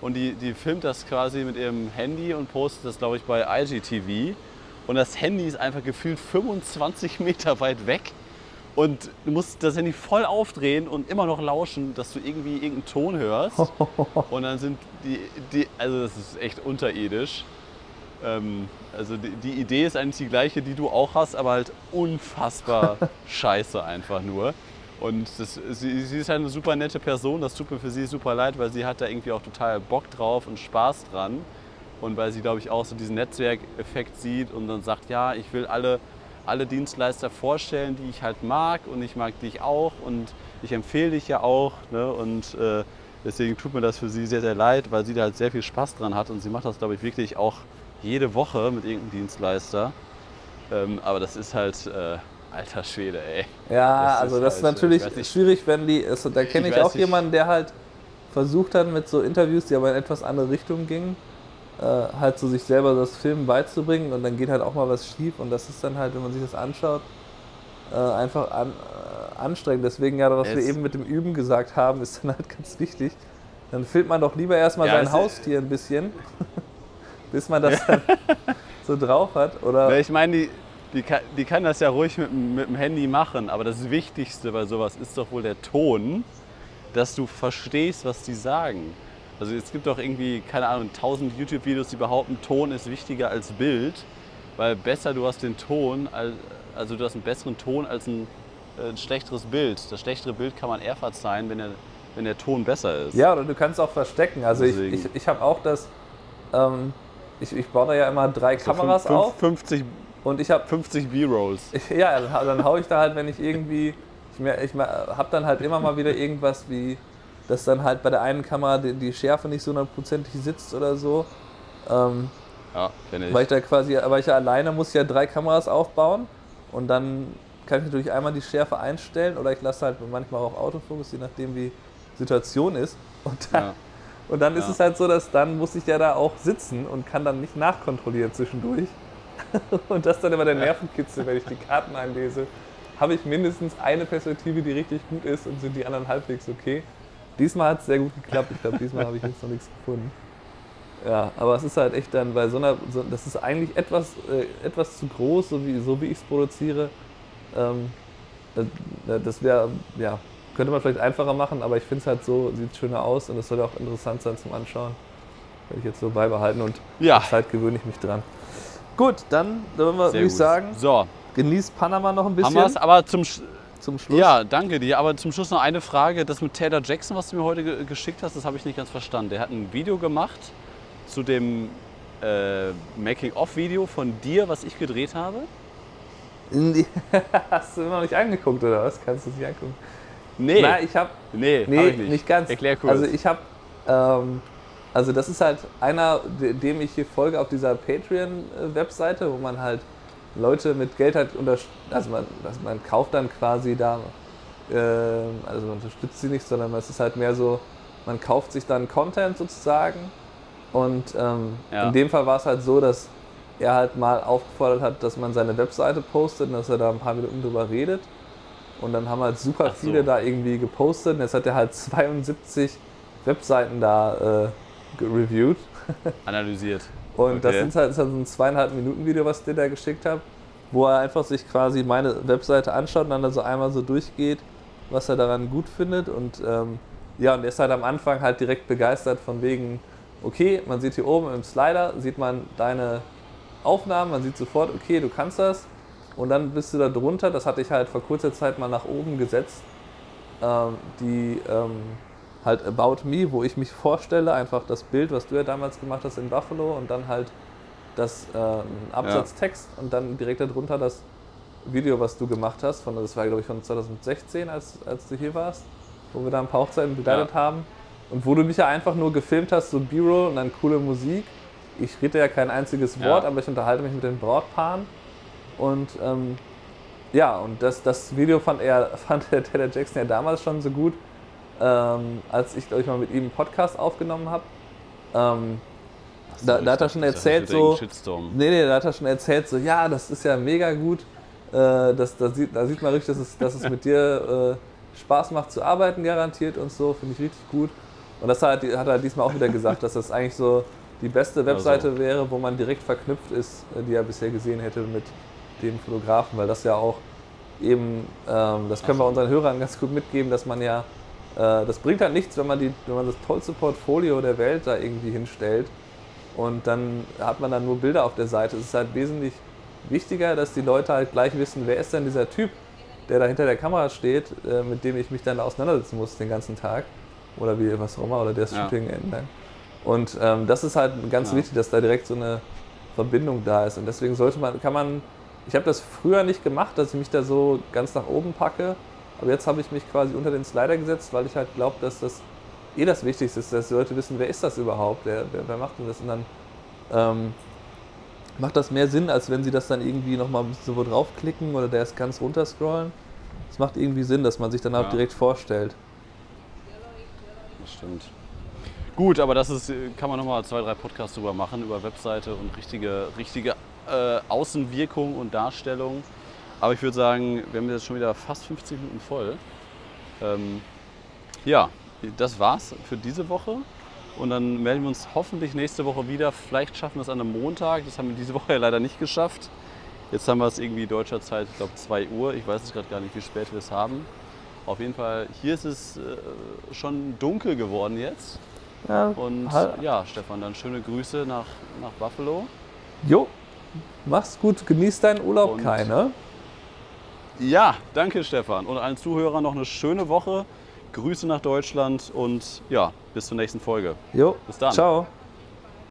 Und die, die filmt das quasi mit ihrem Handy und postet das, glaube ich, bei IGTV. Und das Handy ist einfach gefühlt 25 Meter weit weg. Und du musst das Handy voll aufdrehen und immer noch lauschen, dass du irgendwie irgendeinen Ton hörst. Und dann sind die, die also das ist echt unterirdisch. Ähm, also die, die Idee ist eigentlich die gleiche, die du auch hast, aber halt unfassbar scheiße einfach nur. Und das, sie, sie ist halt eine super nette Person, das tut mir für sie super leid, weil sie hat da irgendwie auch total Bock drauf und Spaß dran. Und weil sie, glaube ich, auch so diesen Netzwerkeffekt sieht und dann sagt, ja, ich will alle, alle Dienstleister vorstellen, die ich halt mag und ich mag dich auch und ich empfehle dich ja auch. Ne? Und äh, deswegen tut mir das für sie sehr, sehr leid, weil sie da halt sehr viel Spaß dran hat und sie macht das, glaube ich, wirklich auch jede Woche mit irgendeinem Dienstleister. Ähm, aber das ist halt, äh, alter Schwede, ey. Ja, Das ist also das ist halt, natürlich schwierig, wenn die. Also, da kenne Ich ich, auch nicht. jemanden, der halt versucht hat mit so Interviews, die aber in etwas andere Richtung gingen, äh, halt so sich selber das Filmen beizubringen und dann geht halt auch mal was schief und das ist dann halt, wenn man sich das anschaut, äh, einfach an, äh, anstrengend. Deswegen ja, was wir Es- eben mit dem Üben gesagt haben, ist dann halt ganz wichtig. Dann filmt man doch lieber erstmal Ja, sein Haustier ein bisschen, bis man das dann so drauf hat. Oder ich meine, die, die, kann, die kann das ja ruhig mit, dem- mit dem Handy machen, aber das Wichtigste bei sowas ist doch wohl der Ton, dass du verstehst, was die sagen. Also es gibt doch irgendwie, keine Ahnung, tausend YouTube-Videos, die behaupten, Ton ist wichtiger als Bild, weil besser du hast den Ton, al- also du hast einen besseren Ton als ein, äh, ein schlechteres Bild. Das schlechtere Bild kann man eher verzeihen, wenn der, wenn der Ton besser ist. Ja, oder du kannst auch verstecken. Also ich, Deswegen. ich, ich habe auch das, ähm, ich, ich baue da ja immer drei So Kameras fünf- auf 50, und ich habe, 50 B-Rolls. ja, dann, hau- dann haue ich da halt, wenn ich irgendwie, ich, ich habe dann halt immer mal wieder irgendwas wie, dass dann halt bei der einen Kamera die, die Schärfe nicht so hundertprozentig sitzt oder so. Ähm, Ja, kenne ich. weil ich da quasi, weil ich ja alleine muss ja drei Kameras aufbauen und dann kann ich natürlich einmal die Schärfe einstellen oder ich lasse halt manchmal auch Autofokus, je nachdem wie die Situation ist. Und dann, Ja. und dann ist Ja. es halt so, dass dann muss ich ja da auch sitzen und kann dann nicht nachkontrollieren zwischendurch. Und das ist dann immer der Nervenkitzel, wenn ich die Karten einlese. Habe ich mindestens eine Perspektive, die richtig gut ist und sind die anderen halbwegs okay. Diesmal hat es sehr gut geklappt. Ich glaube, diesmal habe ich jetzt noch nichts gefunden. Ja, aber es ist halt echt dann bei so einer, so, das ist eigentlich etwas, äh, etwas zu groß, so wie, so wie ich es produziere. Ähm, das wäre, ja, könnte man vielleicht einfacher machen, aber ich finde es halt so, sieht schöner aus und es soll auch interessant sein zum Anschauen. Werde ich jetzt so beibehalten und Ja. Zeit gewöhne ich mich dran. Gut, dann würden wir, Sehr würde ich sagen, So, genießt Panama noch ein haben bisschen. es, aber zum, Sch- zum Schluss? Ja, danke dir. Aber zum Schluss noch eine Frage. Das mit Taylor Jackson, was du mir heute ge geschickt hast, das habe ich nicht ganz verstanden. Der hat ein Video gemacht zu dem äh, Making-of-Video von dir, was ich gedreht habe. Hast du noch nicht angeguckt oder was? Kannst du es nicht angucken? Nee, Nein, ich habe nee, Nee, hab ich nicht. nicht. ganz. Erklär kurz. Also ich habe, ähm, also das ist halt einer, de- dem ich hier folge auf dieser Patreon-Webseite, wo man halt Leute mit Geld halt unter, also man, also man kauft dann quasi da, ähm, also man unterstützt sie nicht, sondern es ist halt mehr so, man kauft sich dann Content sozusagen und ähm, Ja. in dem Fall war es halt so, dass er halt mal aufgefordert hat, dass man seine Webseite postet und dass er da ein paar Minuten drüber redet. Und dann haben halt super so. viele da irgendwie gepostet. Und jetzt hat er halt 72 Webseiten da gereviewt. Analysiert. Und das Okay. sind halt, ist halt so ein zweieinhalb Minuten Video, was ich dir da geschickt habe, wo er einfach sich quasi meine Webseite anschaut und dann da so einmal so durchgeht, was er daran gut findet. Und ähm, ja, und er ist halt am Anfang halt direkt begeistert von wegen, okay, man sieht hier oben im Slider, sieht man deine Aufnahmen, man sieht sofort, okay, du kannst das. Und dann bist du da drunter, das hatte ich halt vor kurzer Zeit mal nach oben gesetzt, ähm, die ähm, halt About Me, wo ich mich vorstelle, einfach das Bild, was du ja damals gemacht hast in Buffalo und dann halt das ähm, Absatztext und dann direkt darunter das Video, was du gemacht hast, von, das war glaube ich von 2016, als, als du hier warst, wo wir da ein paar Hochzeiten begleitet Ja. haben und wo du mich ja einfach nur gefilmt hast, so B-Roll und dann coole Musik. Ich rede ja kein einziges Ja. Wort, aber ich unterhalte mich mit den Brautpaaren und ähm, ja, und das, das Video fand er, fand der Taylor Jackson ja damals schon so gut, ähm, als ich, glaube ich, mal mit ihm einen Podcast aufgenommen habe. Ähm, da, da hat er schon erzählt, das so. Nee, nee, da hat er schon erzählt, so, ja, das ist ja mega gut. Äh, das, da, sieht, da sieht man richtig, dass es, dass es mit dir äh, Spaß macht zu arbeiten, garantiert und so. Finde ich richtig gut. Und das hat, hat er diesmal auch wieder gesagt, dass das eigentlich so die beste Webseite wäre, wo man direkt verknüpft ist, äh, die er bisher gesehen hätte mit den Fotografen, weil das ja auch eben, ähm, das können wir so. unseren Hörern ganz gut mitgeben, dass man ja, das bringt halt nichts, wenn man, die, wenn man das tollste Portfolio der Welt da irgendwie hinstellt und dann hat man dann nur Bilder auf der Seite. Es ist halt wesentlich wichtiger, dass die Leute halt gleich wissen, wer ist denn dieser Typ, der da hinter der Kamera steht, äh, mit dem ich mich dann auseinandersetzen muss den ganzen Tag oder wie was auch immer oder der das Ja. Shooting entlang. Und ähm, das ist halt ganz Ja. wichtig, dass da direkt so eine Verbindung da ist. Und deswegen sollte man, kann man, ich habe das früher nicht gemacht, dass ich mich da so ganz nach oben packe, aber jetzt habe ich mich quasi unter den Slider gesetzt, weil ich halt glaube, dass das eh das Wichtigste ist, dass die Leute wissen, wer ist das überhaupt, wer, wer, wer macht denn das? Und dann ähm, macht das mehr Sinn, als wenn sie das dann irgendwie nochmal so wo draufklicken oder der ist ganz runterscrollen. Es macht irgendwie Sinn, dass man sich dann auch Ja. direkt vorstellt. Das stimmt. Gut, aber das ist, kann man nochmal zwei, drei Podcasts drüber machen, über Webseite und richtige, richtige äh, Außenwirkung und Darstellung. Aber ich würde sagen, wir haben jetzt schon wieder fast 50 Minuten voll. Ähm, ja, das war's für diese Woche. Und dann melden wir uns hoffentlich nächste Woche wieder. Vielleicht schaffen wir es an einem Montag. Das haben wir diese Woche ja leider nicht geschafft. Jetzt haben wir es irgendwie deutscher Zeit, ich glaube 2 Uhr. Ich weiß es gerade gar nicht, wie spät wir es haben. Auf jeden Fall, hier ist es äh, schon dunkel geworden jetzt. Ja, Und halt- ja, Stefan, dann schöne Grüße nach, nach Buffalo. Jo, mach's gut, genieß deinen Urlaub, Und- keine. Ja, danke Stefan. Und allen Zuhörern noch eine schöne Woche. Grüße nach Deutschland und ja, bis zur nächsten Folge. Jo, Bis dann. Ciao.